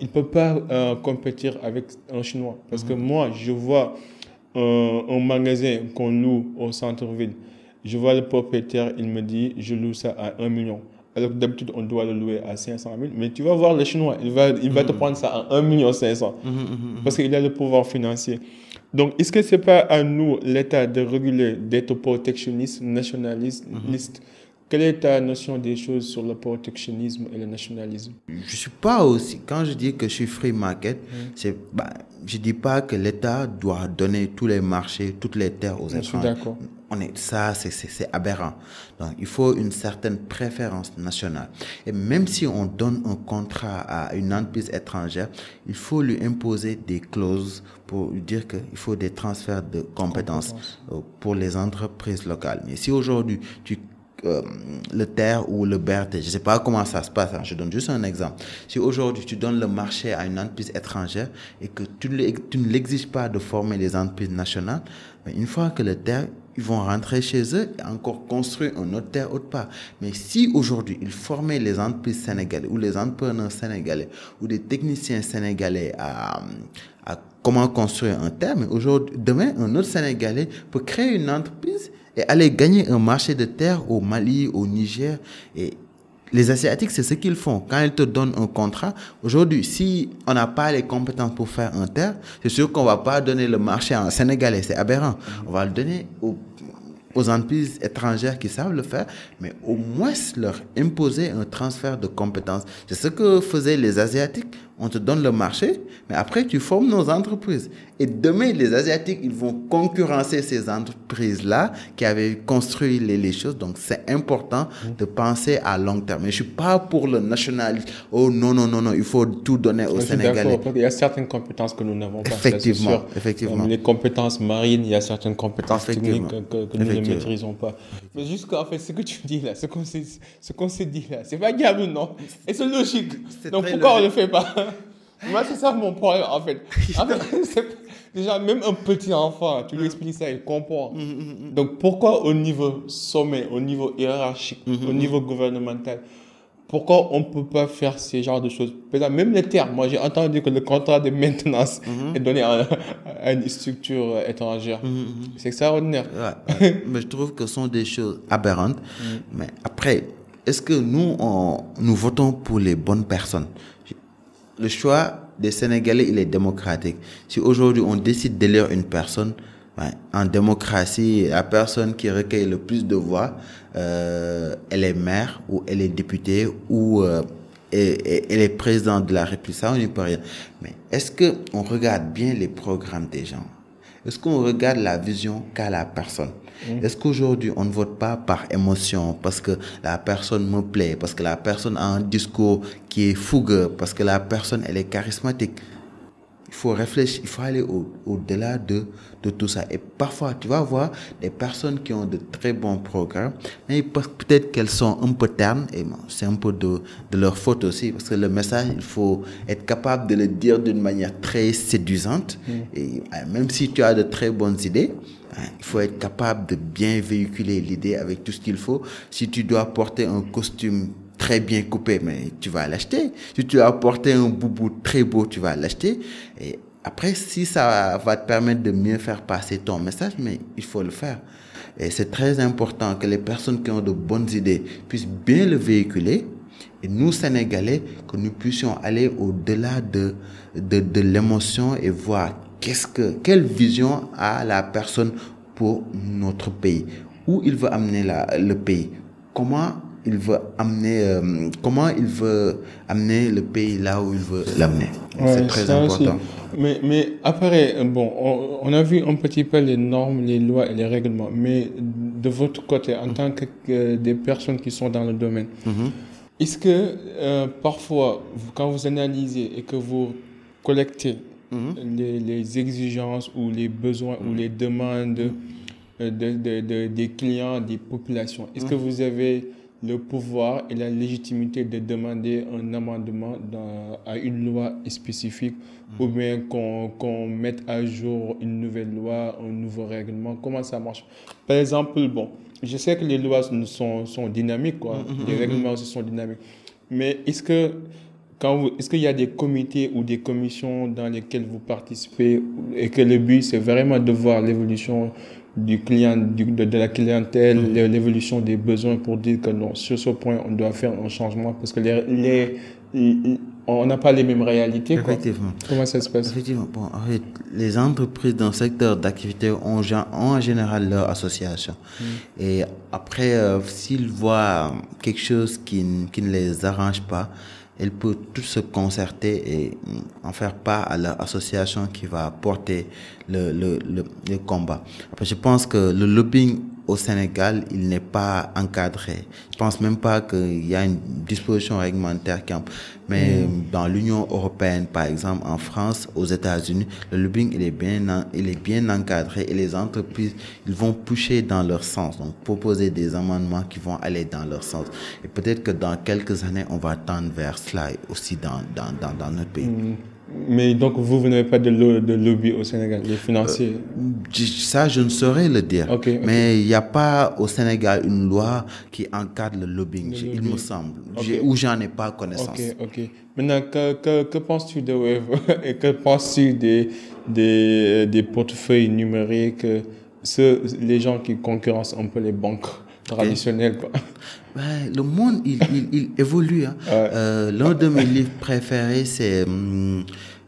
il ne peut pas, euh, compétir avec un Chinois. Parce que moi, je vois un magasin qu'on loue au centre-ville. Je vois le propriétaire, il me dit, je loue ça à 1 million. Alors que d'habitude, on doit le louer à 500 000. Mais tu vas voir le Chinois, il va, il va te prendre ça à 1 million 500. Parce qu'il a le pouvoir financier. Donc, est-ce que ce n'est pas à nous, l'État, de réguler, d'être protectionniste, nationaliste, quelle est ta notion des choses sur le protectionnisme et le nationalisme? Je ne suis pas aussi. Quand je dis que je suis free market, mm. c'est, bah, je ne dis pas que l'État doit donner tous les marchés, toutes les terres aux étrangers. On est, ça, c'est aberrant. Donc, il faut une certaine préférence nationale. Et même si on donne un contrat à une entreprise étrangère, il faut lui imposer des clauses pour lui dire qu'il faut des transferts de compétences, euh, pour les entreprises locales. Mais si aujourd'hui, tu euh, le terre ou le BRT. Je ne sais pas comment ça se passe. Hein. Je donne juste un exemple. Si aujourd'hui tu donnes le marché à une entreprise étrangère et que tu, tu ne l'exiges pas de former les entreprises nationales, mais une fois que le terre, ils vont rentrer chez eux et encore construire un autre terre autre part. Mais si aujourd'hui ils formaient les entreprises sénégalaises ou les entrepreneurs sénégalais ou des techniciens sénégalais à, comment construire un terre, mais aujourd'hui, demain, un autre Sénégalais peut créer une entreprise et aller gagner un marché de terre au Mali, au Niger. Et les Asiatiques, c'est ce qu'ils font. Quand ils te donnent un contrat, aujourd'hui, si on n'a pas les compétences pour faire un terre, c'est sûr qu'on va pas donner le marché un Sénégalais. C'est aberrant. On va le donner aux, aux entreprises étrangères qui savent le faire, mais au moins leur imposer un transfert de compétences. C'est ce que faisaient les Asiatiques on te donne le marché, mais après tu formes nos entreprises. Et demain, les Asiatiques, ils vont concurrencer ces entreprises-là qui avaient construit les, choses. Donc c'est important de penser à long terme. Mais je suis pas pour le nationalisme. Oh non, non, non, non, il faut tout donner aux Sénégalais. Il y a certaines compétences que nous n'avons pas. Effectivement, effectivement. les compétences marines, il y a certaines compétences techniques que, nous ne maîtrisons pas. Mais juste qu'en fait, ce que tu dis là, ce qu'on s'est dit là, c'est pas diable, non? Et c'est logique. Donc pourquoi on ne le fait pas? Moi, c'est ça mon problème, en fait. (laughs) déjà, même un petit enfant, tu lui expliques ça, il comprend. Mm, mm, mm, Donc, pourquoi au niveau sommet, au niveau hiérarchique, au niveau gouvernemental, pourquoi on ne peut pas faire ce genre de choses? Même les termes, moi j'ai entendu que le contrat de maintenance est donné à, une structure étrangère. C'est extraordinaire. (laughs) Mais je trouve que ce sont des choses aberrantes. Mais après, est-ce que nous, on, nous votons pour les bonnes personnes? Le choix des Sénégalais, il est démocratique. Si aujourd'hui on décide d'élire une personne, en démocratie, la personne qui recueille le plus de voix, euh, elle est maire ou elle est députée ou euh, elle est présidente de la République. Ça, on n'y peut rien. Mais est-ce que on regarde bien les programmes des gens? Est-ce qu'on regarde la vision qu'a la personne? Mm. Est-ce qu'aujourd'hui, on ne vote pas par émotion, parce que la personne me plaît, parce que la personne a un discours qui est fougueux, parce que la personne, elle est charismatique? Il faut réfléchir, il faut aller au-delà de, de tout ça. Et parfois, tu vas voir des personnes qui ont de très bons programmes, mais peut-être qu'elles sont un peu ternes, et c'est un peu de, de, leur faute aussi, parce que le message, il faut être capable de le dire d'une manière très séduisante. Mm. Et euh, même si tu as de très bonnes idées, hein, il faut être capable de bien véhiculer l'idée avec tout ce qu'il faut. Si tu dois porter un costume très bien coupé, mais tu vas l'acheter. Si tu as porté un boubou très beau, tu vas l'acheter. Et après, si ça va te permettre de mieux faire passer ton message, mais il faut le faire. Et c'est très important que les personnes qui ont de bonnes idées puissent bien le véhiculer. Et nous, Sénégalais, que nous puissions aller au-delà de, de, de l'émotion et voir qu'est-ce que, quelle vision a la personne pour notre pays. Où il veut amener la, le pays. Comment il veut amener, euh, comment il veut amener le pays là où il veut l'amener. c'est très important. Mais, mais après, bon, on, a vu un petit peu les normes, les lois et les règlements, mais de votre côté, en tant que des personnes qui sont dans le domaine, mm-hmm. est-ce que euh, parfois, quand vous analysez et que vous collectez mm-hmm. les, les, exigences ou les besoins ou les demandes euh, de, de, de, des clients, des populations, est-ce que vous avez le pouvoir et la légitimité de demander un amendement dans, à une loi spécifique ou bien qu'on mette à jour une nouvelle loi, un nouveau règlement. Comment ça marche? Par exemple, bon, je sais que les lois sont, sont dynamiques, quoi. Mm, mm, les règlements aussi sont dynamiques. Mais est-ce que est-ce qu'il y a des comités ou des commissions dans lesquelles vous participez et que le but c'est vraiment de voir l'évolution du client, de, la clientèle, mm. l'évolution des besoins pour dire que non, sur ce point, on doit faire un changement parce que les, les, on n'a pas les mêmes réalités. Effectivement. Comment ça se passe? Effectivement. Bon, en fait, les entreprises dans le secteur d'activité ont, ont, en général leur association. Mm. Et après, euh, s'ils voient quelque chose qui, qui ne les arrange pas, elle peut tous se concerter et en faire part à l'association qui va porter le, le, le, le combat. Après, je pense que le lobbying au Sénégal, il n'est pas encadré. Je pense même pas qu'il y a une disposition réglementaire qui mais mm. dans l'Union européenne, par exemple, en France, aux États-Unis, le lobbying, il est bien, il est bien encadré et les entreprises, ils vont pousser dans leur sens, donc proposer des amendements qui vont aller dans leur sens. Et peut-être que dans quelques années, on va tendre vers cela aussi dans, dans, dans, dans notre pays. Mm. Mais donc, vous, vous n'avez pas de, de, lobby au Sénégal, les financiers euh, Ça, je ne saurais le dire. Mais il n'y a pas au Sénégal une loi qui encadre le lobbying, il me semble, ou j'en ai pas connaissance. Ok. Maintenant, que, que, que penses-tu de Wave (laughs) et que penses-tu des, des, des portefeuilles numériques, ceux, les gens qui concurrencent un peu les banques traditionnelles quoi? (laughs) Ben, le monde, il, il, il évolue. Hein. Euh, L'un de mes livres préférés, c'est euh,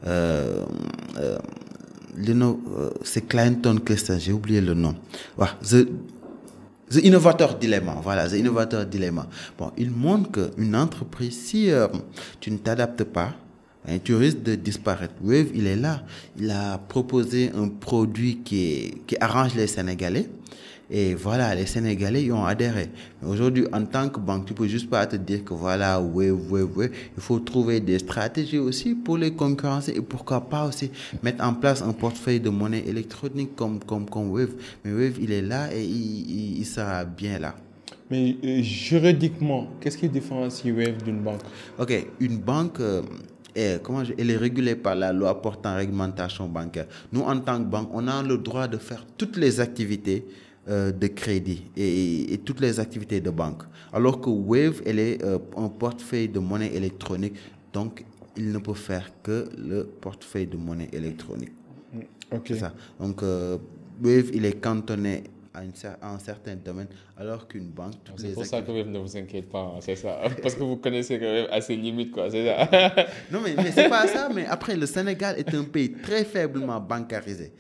euh, euh, c'est Clinton Christian, j'ai oublié le nom. The, The Innovator Dilemma, voilà, The Innovator Dilemma. Bon, il montre qu'une entreprise, si euh, tu ne t'adaptes pas, hein, tu risques de disparaître. Wave, il est là. Il a proposé un produit qui, est, qui arrange les Sénégalais. Et voilà, les Sénégalais y ont adhéré. Aujourd'hui, en tant que banque, tu peux juste pas te dire que voilà, oui, oui, oui. Il faut trouver des stratégies aussi pour les concurrencer et pourquoi pas aussi mettre en place un portefeuille de monnaie électronique comme, comme, comme Wave. Mais Wave, il est là et il, il, sera bien là. Mais euh, juridiquement, qu'est-ce qui différencie Wave d'une banque? Ok, une banque, euh, comment elle est régulée par la loi portant réglementation bancaire. Nous, en tant que banque, on a le droit de faire toutes les activités euh, de crédit et, toutes les activités de banque. Alors que Wave, elle est euh, un portefeuille de monnaie électronique, donc il ne peut faire que le portefeuille de monnaie électronique. Mm, ok. C'est ça. Donc euh, Wave, il est cantonné à, une, un certain domaine, alors qu'une banque... C'est pour ça que Wave ne vous inquiète pas, hein, c'est ça. (laughs) Parce que vous connaissez quand même assez limites, quoi, c'est ça. (laughs) non, mais, mais c'est pas ça. Mais après, le Sénégal est un pays très faiblement bancarisé.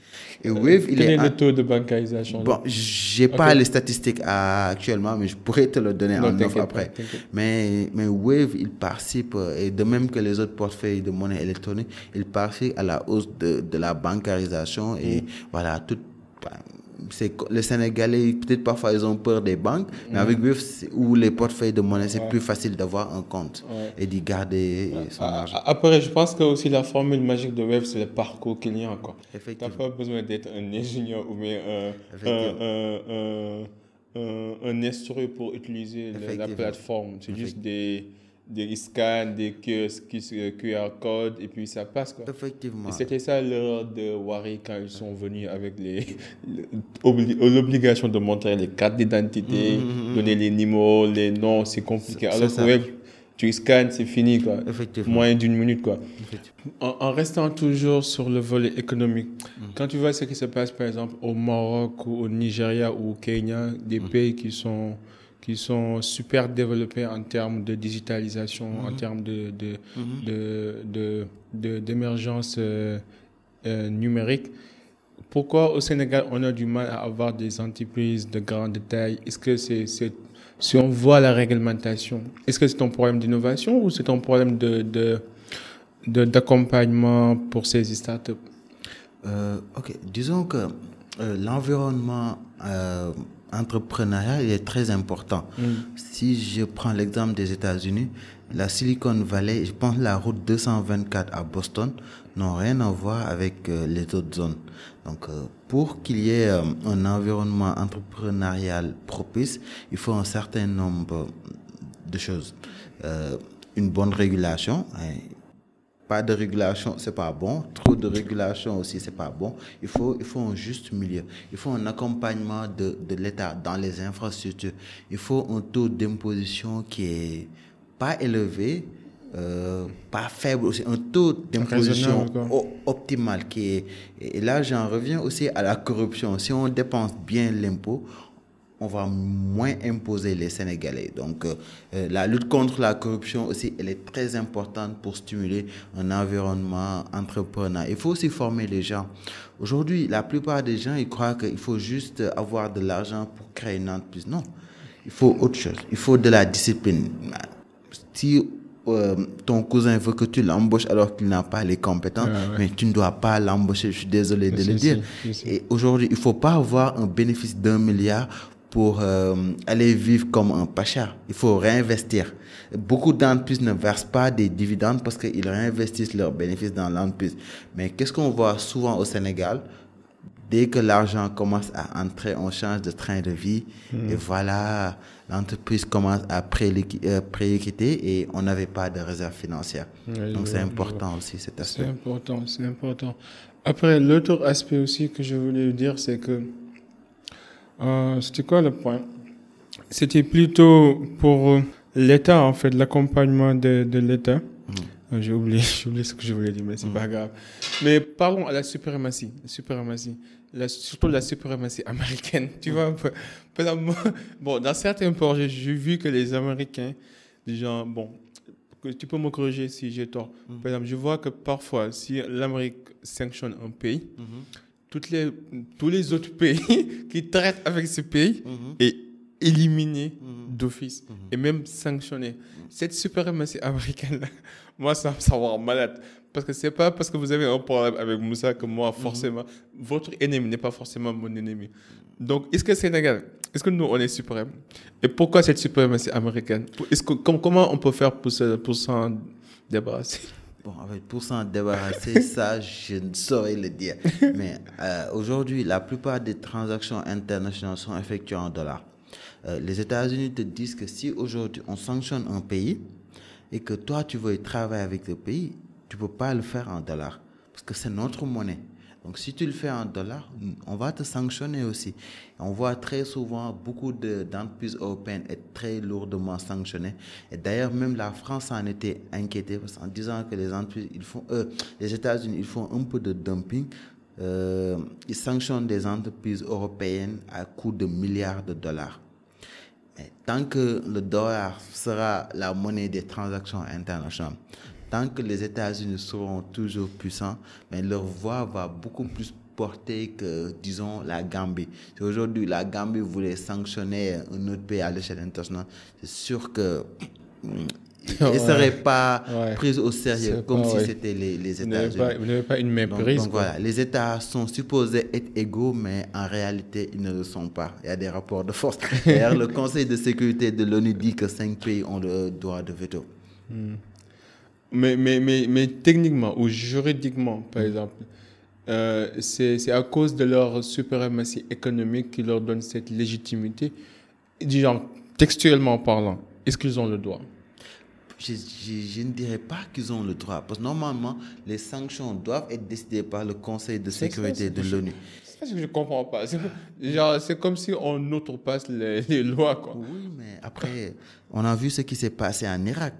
Et Wave, il Quel est, le taux de bancarisation Bon, j'ai n'ai pas les statistiques actuellement, mais je pourrais te le donner en offre après. mais, mais Wave, il participe, et de même que les autres portefeuilles de monnaie électronique, il participe à la hausse de, de la bancarisation et mm. voilà, tout les Sénégalais, peut-être parfois ils ont peur des banques, mais avec Wave ou les portefeuilles de monnaie, c'est plus facile d'avoir un compte et d'y garder son argent. Après, je pense que aussi la formule magique de Wave, c'est le parcours client. Tu n'as pas besoin d'être un ingénieur ou bien un, un, un, un, instructeur pour utiliser la plateforme. C'est juste des des scans, des QR codes, et puis ça passe. Quoi. Effectivement. c'était ça l'heure de Wari quand ils sont venus avec l'obligation de montrer les cartes d'identité, mm, mm, mm, donner les numéros, les noms, c'est compliqué. Alors tu scannes, c'est fini, quoi. Effectivement. Moins d'une minute, quoi. En, en, restant toujours sur le volet économique, quand tu vois ce qui se passe, par exemple, au Maroc ou au Nigeria ou au Kenya, des pays qui sont qui sont super développés en termes de digitalisation, en mhm. termes de, de, de, d'émergence euh, euh, numérique. Pourquoi au Sénégal, on a du mal à avoir des entreprises de grande taille? Est-ce que c'est, c'est si on voit la réglementation, est-ce que c'est un problème d'innovation ou c'est un problème de, de, d'accompagnement pour ces startups? Euh, Ok, disons que l'environnement entrepreneuriat est très important. Mm. Si je prends l'exemple des États-Unis, la Silicon Valley, je pense la route 224 à Boston n'ont rien à voir avec euh, les autres zones. Donc, euh, pour qu'il y ait euh, un environnement entrepreneurial propice, il faut un certain nombre de choses. une bonne régulation, hein, pas de régulation, c'est pas bon. Trop de régulation aussi, c'est pas bon. Il faut, il faut un juste milieu. Il faut un accompagnement de, de l'État dans les infrastructures. Il faut un taux d'imposition qui est pas élevé, euh, pas faible aussi, un taux d'imposition optimal qui est. Et là, j'en reviens aussi à la corruption. Si on dépense bien l'impôt, on va moins imposer les Sénégalais. Donc, euh, euh, la lutte contre la corruption aussi, elle est très importante pour stimuler un environnement entrepreneur. Il faut aussi former les gens. Aujourd'hui, la plupart des gens, ils croient qu'il faut juste avoir de l'argent pour créer une entreprise. Non, il faut autre chose. Il faut de la discipline. Si euh, ton cousin veut que tu l'embauches alors qu'il n'a pas les compétences, ah mais tu ne dois pas l'embaucher. Je suis désolé de le dire. Et aujourd'hui, il faut pas avoir un bénéfice d'un milliard pour euh, aller vivre comme un pacha. Il faut réinvestir. Beaucoup d'entreprises ne versent pas des dividendes parce qu'ils réinvestissent leurs bénéfices dans l'entreprise. Mais qu'est-ce qu'on voit souvent au Sénégal? Dès que l'argent commence à entrer, on change de train de vie. Hmm. Et voilà, l'entreprise commence à euh, prééquiter et on n'avait pas de réserve financière. Donc c'est important aussi cet aspect. C'est important, c'est important. Après, l'autre aspect aussi que je voulais dire, c'est que euh, c'était quoi le point? C'était plutôt pour euh, l'État, en fait, l'accompagnement de, de l'État. Mm. Euh, j'ai oublié, (laughs) oublié ce que je voulais dire, mais c'est pas mm. grave. Mais parlons à la suprématie. La suprématie. La, surtout la suprématie (laughs) américaine. Tu vois, (laughs) bon, dans certains projets, j'ai vu que les Américains, les gens, bon, tu peux me corriger si j'ai tort. Mm. Par exemple, je vois que parfois, si l'Amérique sanctionne un pays, mm-hmm toutes les, tous les autres pays (laughs) qui traitent avec ce pays mhm. et éliminés mhm. d'office mhm. et même sanctionnés. Cette suprématie américaine-là, (laughs) moi, ça me rend malade. Parce que c'est pas parce que vous avez un problème avec Moussa que moi, forcément, votre ennemi n'est pas forcément mon ennemi. Donc, est-ce que Sénégal, est-ce que nous, on est suprême? Et pourquoi cette suprématie américaine? Est-ce que, Comment on peut faire pour s'en débarrasser? Bon, pour s'en débarrasser, (laughs) ça, je ne saurais le dire. Mais euh, aujourd'hui, la plupart des transactions internationales sont effectuées en dollars. Euh, les États-Unis te disent que si aujourd'hui on sanctionne un pays et que toi tu veux travailler avec le pays, tu ne peux pas le faire en dollars parce que c'est notre monnaie. Donc, si tu le fais en dollars, on va te sanctionner aussi. On voit très souvent beaucoup d'entreprises européennes être très lourdement sanctionnées. Et d'ailleurs, même la France en était inquiétée en disant que les entreprises, ils font, euh, les États-Unis, ils font un peu de dumping euh, ils sanctionnent des entreprises européennes à coût de milliards de dollars. tant que le dollar sera la monnaie des transactions internationales, tant que les États-Unis seront toujours puissants, mais leur voix va beaucoup plus porter que, disons, la Gambie. Si aujourd'hui la Gambie voulait sanctionner un autre pays à l'échelle internationale, c'est sûr que (laughs) ne serait pas prise au sérieux comme si c'était les, les États-Unis. Vous n'avez pas une méprise. Donc, voilà, les États sont supposés être égaux, mais en réalité, ils ne le sont pas. Il y a des rapports de force. (laughs) D'ailleurs, le Conseil de sécurité de l'ONU dit que cinq pays ont le droit de veto. Hmm. Mais, mais, mais, mais, techniquement ou juridiquement, par hmm. exemple, euh, c'est à cause de leur suprématie économique qui leur donne cette légitimité. Genre, textuellement parlant, est-ce qu'ils ont le droit? Je, ne dirais pas qu'ils ont le droit. Parce que normalement, les sanctions doivent être décidées par le Conseil de sécurité de l'ONU. C'est ce que je ne comprends pas. C'est comme si on outrepasse les, les lois. Quoi. Oui, mais après, on a vu ce qui s'est passé en Irak.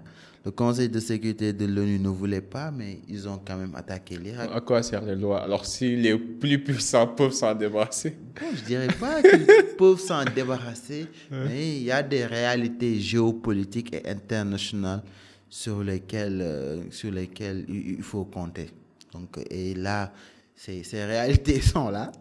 Le Conseil de sécurité de l'ONU ne voulait pas, mais ils ont quand même attaqué l'Irak. À quoi servent les lois? Alors, si les plus puissants peuvent s'en débarrasser Je ne dirais pas (laughs) qu'ils peuvent s'en débarrasser, mais il y a des réalités géopolitiques et internationales sur lesquelles, euh, sur lesquelles il faut compter. Donc, et là, ces, ces réalités (laughs) sont là.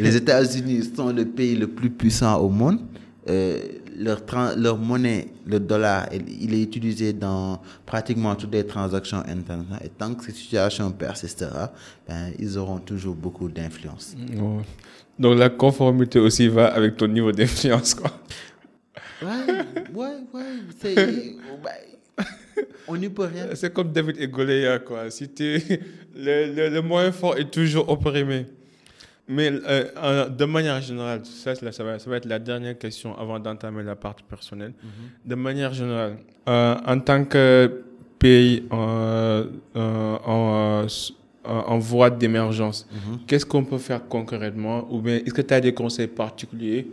les États-Unis sont le pays le plus puissant au monde. Euh, leur, leur monnaie, le dollar, il est utilisé dans pratiquement toutes les transactions internationales. Et tant que cette situation persistera, ben, ils auront toujours beaucoup d'influence. Donc la conformité aussi va avec ton niveau d'influence, quoi. Ouais, ouais, ouais. Ben, on n'y peut rien. C'est comme David et Goliath, quoi. Si le, le, le moins fort est toujours opprimé. Mais euh, de manière générale, ça, ça, va, ça va être la dernière question avant d'entamer la partie personnelle. Mhm. De manière générale, euh, en tant que pays euh, en, en, voie d'émergence, mhm. qu'est-ce qu'on peut faire concrètement? Ou bien est-ce que tu as des conseils particuliers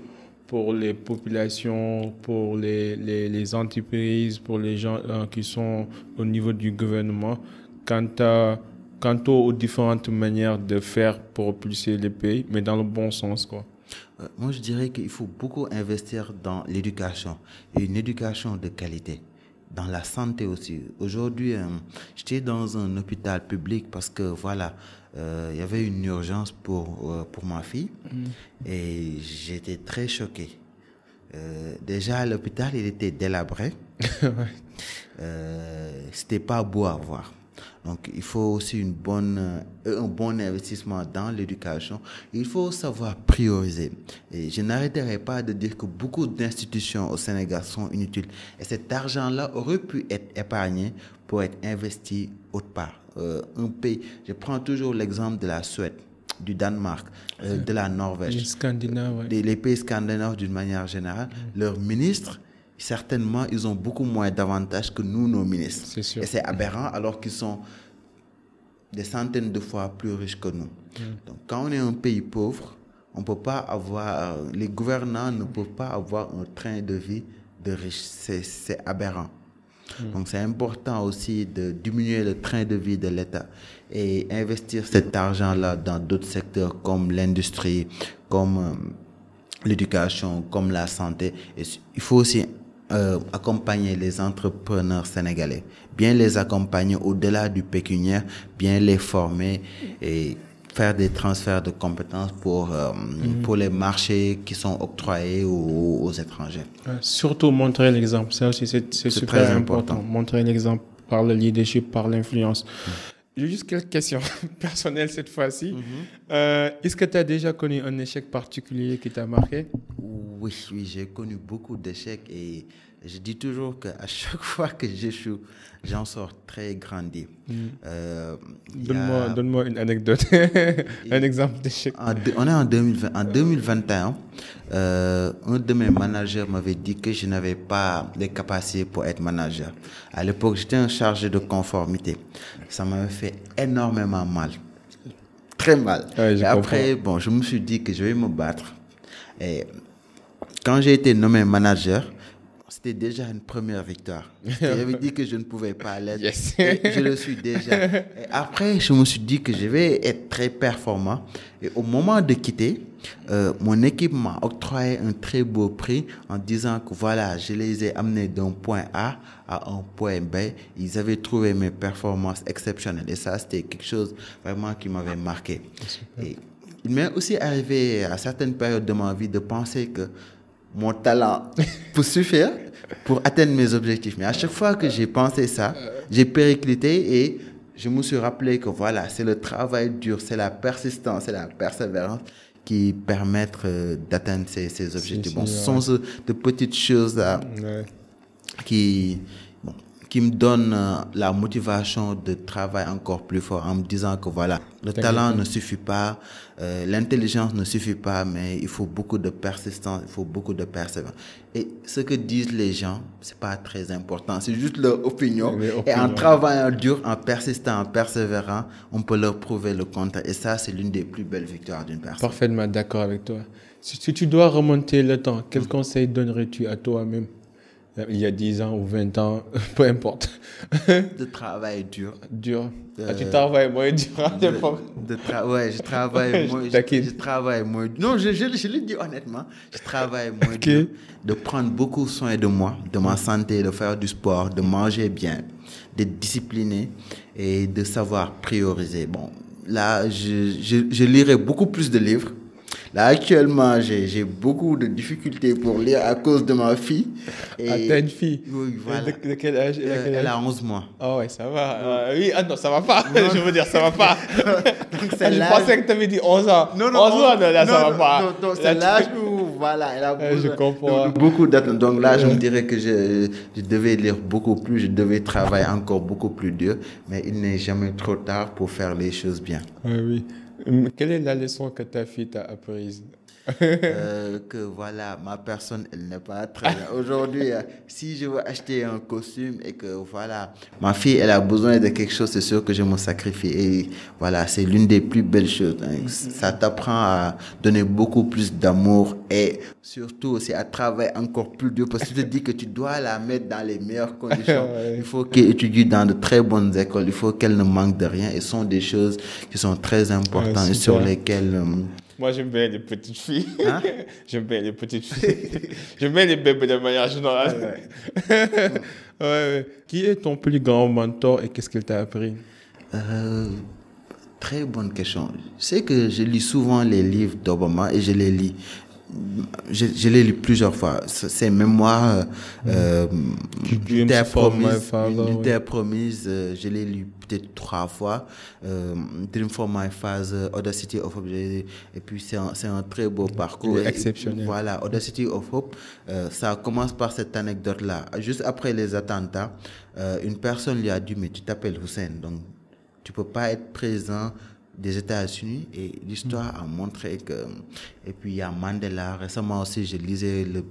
pour les populations, pour les, les, les entreprises, pour les gens qui sont au niveau du gouvernement quant à quant aux différentes manières de faire pour propulser les pays, mais dans le bon sens, quoi. Euh, moi, je dirais qu'il faut beaucoup investir dans l'éducation une éducation de qualité. Dans la santé aussi. Aujourd'hui, euh, j'étais dans un hôpital public parce que, voilà, euh, il y avait une urgence pour, pour ma fille mm. et j'étais très choqué. déjà, l'hôpital, il était délabré. (laughs) C'était pas beau à voir. Donc, il faut aussi une bonne, euh, un bon investissement dans l'éducation. Il faut savoir prioriser. Et je n'arrêterai pas de dire que beaucoup d'institutions au Sénégal sont inutiles. Et cet argent-là aurait pu être épargné pour être investi autre part. Euh, un pays, je prends toujours l'exemple de la Suède du Danemark, euh, de la Norvège. Les Scandinaves, les pays scandinaves d'une manière générale, mm. leurs ministres certainement, ils ont beaucoup moins d'avantages que nous, nos ministres. Sûr. Et c'est aberrant alors qu'ils sont des centaines de fois plus riches que nous. Mm. Donc, quand on est un pays pauvre, on peut pas avoir, les gouvernants ne peuvent pas avoir un train de vie de riches. C'est aberrant. Mm. Donc, c'est important aussi de diminuer le train de vie de l'État et investir cet argent-là dans d'autres secteurs comme l'industrie, comme euh, l'éducation, comme la santé. Et il faut aussi euh, accompagner les entrepreneurs sénégalais, bien les accompagner au-delà du pécuniaire, bien les former et faire des transferts de compétences pour, euh, mhm. pour les marchés qui sont octroyés aux, étrangers. surtout montrer l'exemple, ça aussi c'est super important. Montrer l'exemple par le leadership, par l'influence. J'ai juste quelques questions (laughs) personnelles cette fois-ci. Mhm. Euh, est-ce que tu as déjà connu un échec particulier qui t'a marqué? Oui, oui j'ai connu beaucoup d'échecs et je dis toujours qu'à chaque (laughs) fois que j'échoue, j'en sors très grandi. Mm. Euh, donne-moi, une anecdote, (laughs) un exemple d'échec. On est en, 2020, en 2021. Euh, un de mes managers m'avait dit que je n'avais pas les capacités pour être manager. À l'époque, j'étais un chargé de conformité. Ça m'avait fait énormément mal. Très mal. et après, bon, je me suis dit que je vais me battre. Et quand j'ai été nommé manager, c'était déjà une première victoire. (laughs) J'avais dit que je ne pouvais pas l'être. Yes. Je le suis déjà. Et après, je me suis dit que je vais être très performant. Et au moment de quitter, euh, mon équipe m'a octroyé un très beau prix en disant que voilà, je les ai amenés d'un point A à un point B. Ils avaient trouvé mes performances exceptionnelles. Et ça, c'était quelque chose vraiment qui m'avait marqué. Et il m'est aussi arrivé à certaines périodes de ma vie de penser que mon talent peut suffire pour atteindre mes objectifs. Mais à chaque fois que j'ai pensé ça, j'ai périclité et je me suis rappelé que voilà, c'est le travail dur, c'est la persistance, c'est la persévérance qui permettent euh, d'atteindre ces, ces objectifs. bon, ce sont de petites choses là Ouais. qui, qui me donnent euh, la motivation de travailler encore plus fort en me disant que voilà, le talent ne suffit pas, euh, l'intelligence ne suffit pas, mais il faut beaucoup de persistance, il faut beaucoup de persévérance. Et ce que disent les gens, c'est pas très important, c'est juste leur opinion. Et en travaillant dur, en persistant, en persévérant, on peut leur prouver le contraire. Et ça, c'est l'une des plus belles victoires d'une personne. Parfaitement d'accord avec toi. Si, si tu dois remonter le temps, quel conseil donnerais-tu à toi-même? Il y a 10 ans ou 20 ans, (laughs) peu importe. De travail dur. dur. Euh, Ah, tu travailles moins dur à de, de tra- ouais, je travaille (laughs) moins. je, je travaille moins. Non, je, je, je le dis honnêtement. Je travaille moins Ok. dur. De prendre beaucoup soin de moi, de ma santé, de faire du sport, de manger bien, d'être discipliné et de savoir prioriser. Bon, là, je, je lirai beaucoup plus de livres. Là, actuellement, j'ai beaucoup de difficultés pour lire à cause de ma fille. Et Ah, t'as une fille? Oui, voilà. De, de quel âge elle a Euh, elle a 11 mois. Ah ouais, ça va. Euh, oui, ah non, ça va pas. (laughs) Je veux dire, ça va pas. (laughs) Donc, c'est Ah, je pensais que tu avais dit 11 ans. Non, non, 11 ans, on- non, là, ça non, va non, pas. non, non, Là, c'est l'âge où, voilà, elle a Euh, (laughs) je comprends. de beaucoup d'attentes. Donc là, je me dirais que je, je devais lire beaucoup plus, je devais travailler encore beaucoup plus dur, mais il n'est jamais trop tard pour faire les choses bien. Ouais, oui. Quelle est la leçon que ta fille t'a apprise? Euh, que voilà, ma personne, elle n'est pas très bien. Aujourd'hui, euh, si je veux acheter un costume et que voilà, ma fille, elle a besoin de quelque chose, c'est sûr que je me sacrifie. Et voilà, c'est l'une des plus belles choses. hein. Ça t'apprend à donner beaucoup plus d'amour et surtout aussi à travailler encore plus dur parce que tu te dis que tu dois la mettre dans les meilleures conditions. (laughs) Il faut qu'elle étudie dans de très bonnes écoles. Il faut qu'elle ne manque de rien. Et ce sont des choses qui sont très importantes et sur lesquelles euh, Moi, j'aime bien les petites filles. Hein? (laughs) J'aime bien les petites filles. (laughs) j'aime bien les bébés de manière générale. (laughs) ouais, ouais. Qui est ton plus grand mentor et qu'est-ce qu'il t'a appris? Euh, très bonne question. Je sais que je lis souvent les livres d'Obama et je les lis. Je, je les lis plusieurs fois. Ces mémoires, euh, Dreams promise, father, promise, je l'ai lu peut-être trois fois. Euh, Dream for my father, Audacity of Hope, et puis c'est un, très beau parcours. Et- exceptionnel. Voilà, Audacity of Hope, euh, ça commence par cette anecdote-là. Juste après les attentats, euh, une personne lui a dit, mais tu t'appelles Hussein, donc tu peux pas être présent des États-Unis et l'histoire a montré que et puis il y a Mandela. Récemment aussi je lisais le,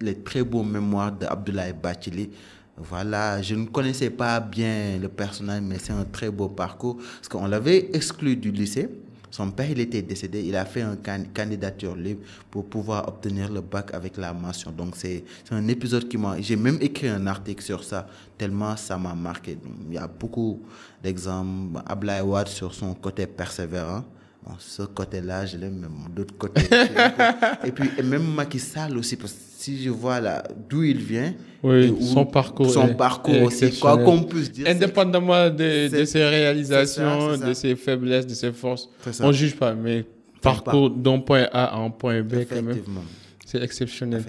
les très beaux mémoires d'Abdoulaye Bathily. Voilà je ne connaissais pas bien le personnage mais c'est un très beau parcours. Parce qu'on l'avait exclu du lycée son père, il était décédé. Il a fait une can- candidature libre pour pouvoir obtenir le bac avec la mention. Donc, c'est un épisode qui m'a... J'ai même écrit un article sur ça, tellement ça m'a marqué. Donc, il y a beaucoup d'exemples. Ablaye Wade sur son côté persévérant. Bon, ce côté-là, je l'aime, mais mon autre côté. (laughs) et puis, et même Macky Sall aussi, parce que si je vois là d'où il vient, Oui, où- son parcours son est- parcours est aussi, quoi qu'on puisse dire. Indépendamment de, ses réalisations, ça, ça. de ses faiblesses, de ses forces, on ne juge pas, mais parcours d'un point A à un point B, quand même, Effectivement, c'est exceptionnel.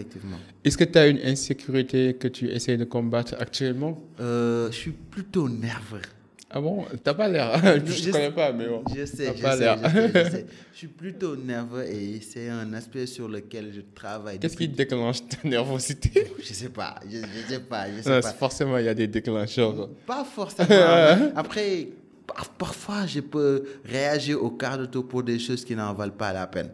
Est-ce que tu as une insécurité que tu essaies de combattre actuellement? Euh, je suis plutôt nerveux. Ah bon? T'as pas l'air. (laughs) je ne connais pas, mais bon. Je sais, je sais, je sais, je sais. (laughs) Je suis plutôt nerveux et c'est un aspect sur lequel je travaille. Qu'est-ce qui déclenche ta nervosité? (laughs) Je sais pas, je, je sais pas, je sais Non, pas. Forcément, il y a des déclencheurs. Pas forcément. Après, par- parfois, je peux réagir au quart de tour pour des choses qui n'en valent pas la peine.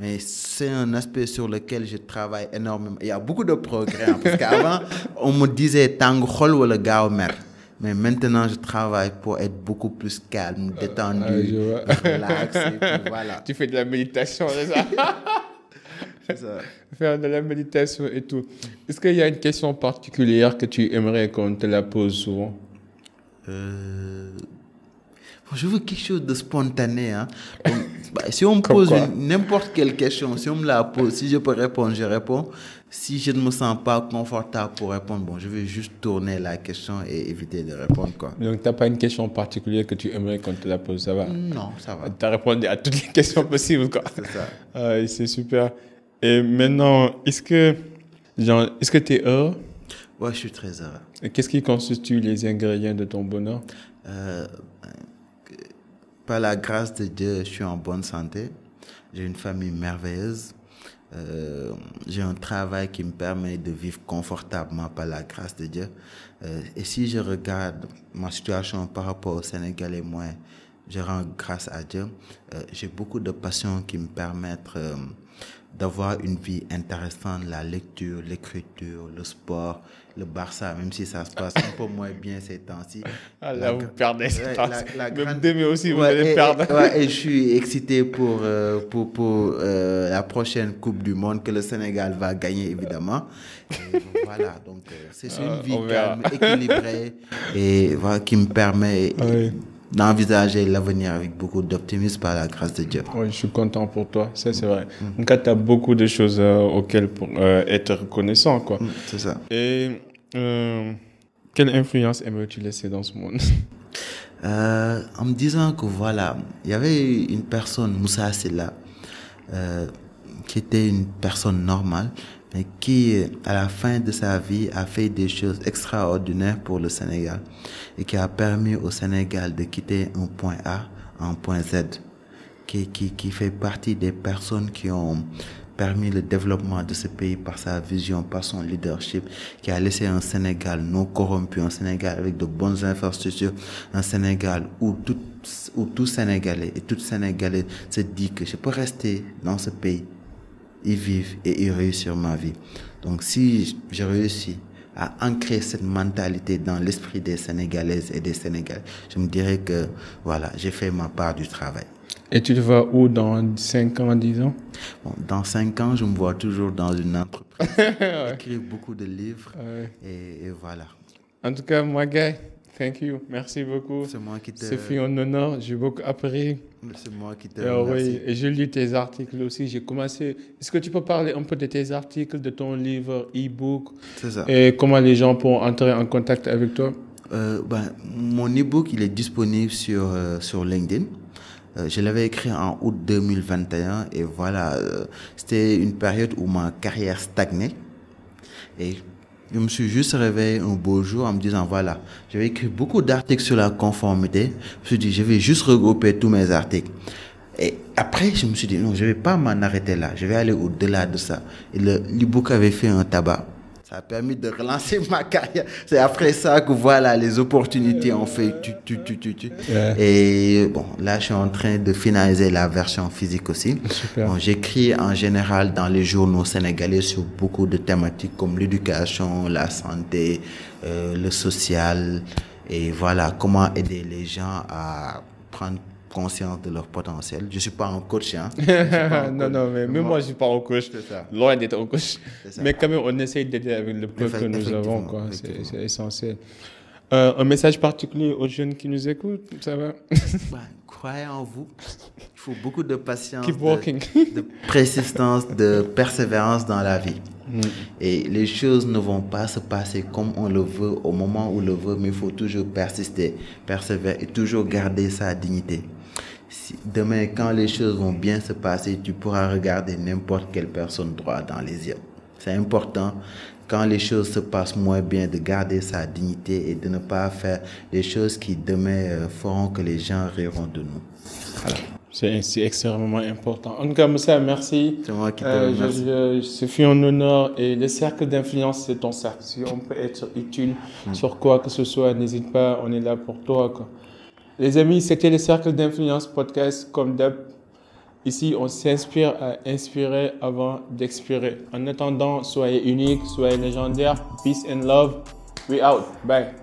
Mais c'est un aspect sur lequel je travaille énormément. Il y a beaucoup de progrès. hein, parce qu'avant, on me disait tango xol wala gaaw mer. Mais maintenant, je travaille pour être beaucoup plus calme, détendu, ah, je vois. relax. et puis voilà. (laughs) Tu fais de la méditation, (laughs) c'est ça Faire de la méditation et tout. Est-ce qu'il y a une question particulière que tu aimerais qu'on te la pose souvent? Euh, je veux quelque chose de spontané. Hein. (laughs) Bah, si on me pose n'importe quelle question, si on me la pose, si je peux répondre, je réponds. Si je ne me sens pas confortable pour répondre, bon, je vais juste tourner la question et éviter de répondre. Quoi. Donc, tu n'as pas une question particulière que tu aimerais qu'on te la pose, ça va? Non, ça va. Tu as répondu à toutes les (laughs) questions possibles. C'est ça. C'est super. Et maintenant, est-ce que est-ce que tu es heureux? Oui, je suis très heureux. Qu'est-ce qui constitue les ingrédients de ton bonheur? Euh, par la grâce de Dieu, je suis en bonne santé. J'ai une famille merveilleuse. Euh, j'ai un travail qui me permet de vivre confortablement par la grâce de Dieu. Euh, et si je regarde ma situation par rapport au Sénégal et moi, je rends grâce à Dieu. Euh, j'ai beaucoup de passions qui me permettent d'avoir une vie intéressante, la lecture, l'écriture, le sport, le Barça, même si ça se passe un peu moins bien ces temps-ci. (laughs) Ah là, vous perdez ces temps-ci. Même demain aussi, vous allez perdre. et je suis excité pour, euh, pour, pour euh, la prochaine Coupe du Monde que le Sénégal va gagner, évidemment. voilà, donc euh, c'est une ah, vie calme, équilibrée (laughs) et voilà, qui me permet... Ah d'envisager l'avenir avec beaucoup d'optimisme par la grâce de Dieu. Oui, je suis content pour toi, ça c'est vrai. Mm. En cas, tu as beaucoup de choses euh, auxquelles pour, euh, être reconnaissant. quoi. Mm, c'est ça. Et euh, quelle influence aimerais-tu laisser dans ce monde? (laughs) En me disant que voilà, il y avait une personne, Moussa Silla, qui était une personne normale, mais qui, à la fin de sa vie, a fait des choses extraordinaires pour le Sénégal et qui a permis au Sénégal de quitter un point A à un point Z, qui, qui, qui fait partie des personnes qui ont permis le développement de ce pays par sa vision, par son leadership, qui a laissé un Sénégal non corrompu, un Sénégal avec de bonnes infrastructures, un Sénégal où tout, où tout Sénégalais et tout Sénégalais se dit que je peux rester dans ce pays y vivre et y réussir ma vie. Donc si je réussis à ancrer cette mentalité dans l'esprit des Sénégalaises et des Sénégalais, je me dirais que voilà, j'ai fait ma part du travail. Et tu te vois où dans 5 ans, 10 ans? Bon, Dans 5 ans, je me vois toujours dans une entreprise, (laughs) écrire beaucoup de livres et, et, voilà. En tout cas, moi, Guy, thank you. Merci beaucoup. C'est moi qui te... C'est fait un honneur. J'ai beaucoup appris. C'est moi qui te euh, Oui, et j'ai lu tes articles aussi. J'ai commencé. Est-ce que tu peux parler un peu de tes articles, de ton livre, e-book? C'est ça. Et comment les gens pourront entrer en contact avec toi? Euh, ben, Mon e-book, il est disponible sur, euh, sur LinkedIn. Euh, je l'avais écrit en août 2021 et voilà, c'était une période où ma carrière stagnait. Et je me suis juste réveillé un beau jour en me disant, voilà, j'avais écrit beaucoup d'articles sur la conformité. Je me suis dit, je vais juste regrouper tous mes articles. Et après, je me suis dit, non, je vais pas m'en arrêter là. Je vais aller au-delà de ça. Et le book avait fait un tabac. Ça a permis de relancer ma carrière. C'est après ça que voilà, les opportunités ont fait tu, tu, tu, tu, tu. Et bon, là, je suis en train de finaliser la version physique aussi. Bon, J'écris en général dans les journaux sénégalais sur beaucoup de thématiques comme l'éducation, la santé, euh, le social. Et voilà, comment aider les gens à prendre conscience de leur potentiel. Je ne suis pas un coach. Hein. (laughs) non, non, mais même moi, je ne suis pas un coach. Loin d'être un coach. Mais quand même, on essaye d'aider avec le peu que nous avons. C'est essentiel. Euh, un message particulier aux jeunes qui nous écoutent, ça va? (laughs) Bah, Croyez en vous. Il faut beaucoup de patience, de, de, persistance, de persévérance dans la vie. Mm. Et les choses ne vont pas se passer comme on le veut au moment où on le veut, mais il faut toujours persister, persévérer et toujours garder sa dignité demain, quand les choses vont bien se passer, tu pourras regarder n'importe quelle personne droit dans les yeux. C'est important, quand les choses se passent moins bien, de garder sa dignité et de ne pas faire des choses qui demain euh, feront que les gens riront de nous. Voilà. C'est extrêmement important. En tout cas, monsieur, merci. C'est moi qui te euh, remercie. Ce fut un honneur. Et le cercle d'influence, c'est ton cercle. Si on peut être utile mm. sur quoi que ce soit, n'hésite pas, on est là pour toi. Quoi. Les amis, c'était le Cercle d'Influence podcast comme d'hab. Ici, on s'inspire à inspirer avant d'expirer. En attendant, soyez unique, soyez légendaire. Peace and love. We out. Bye.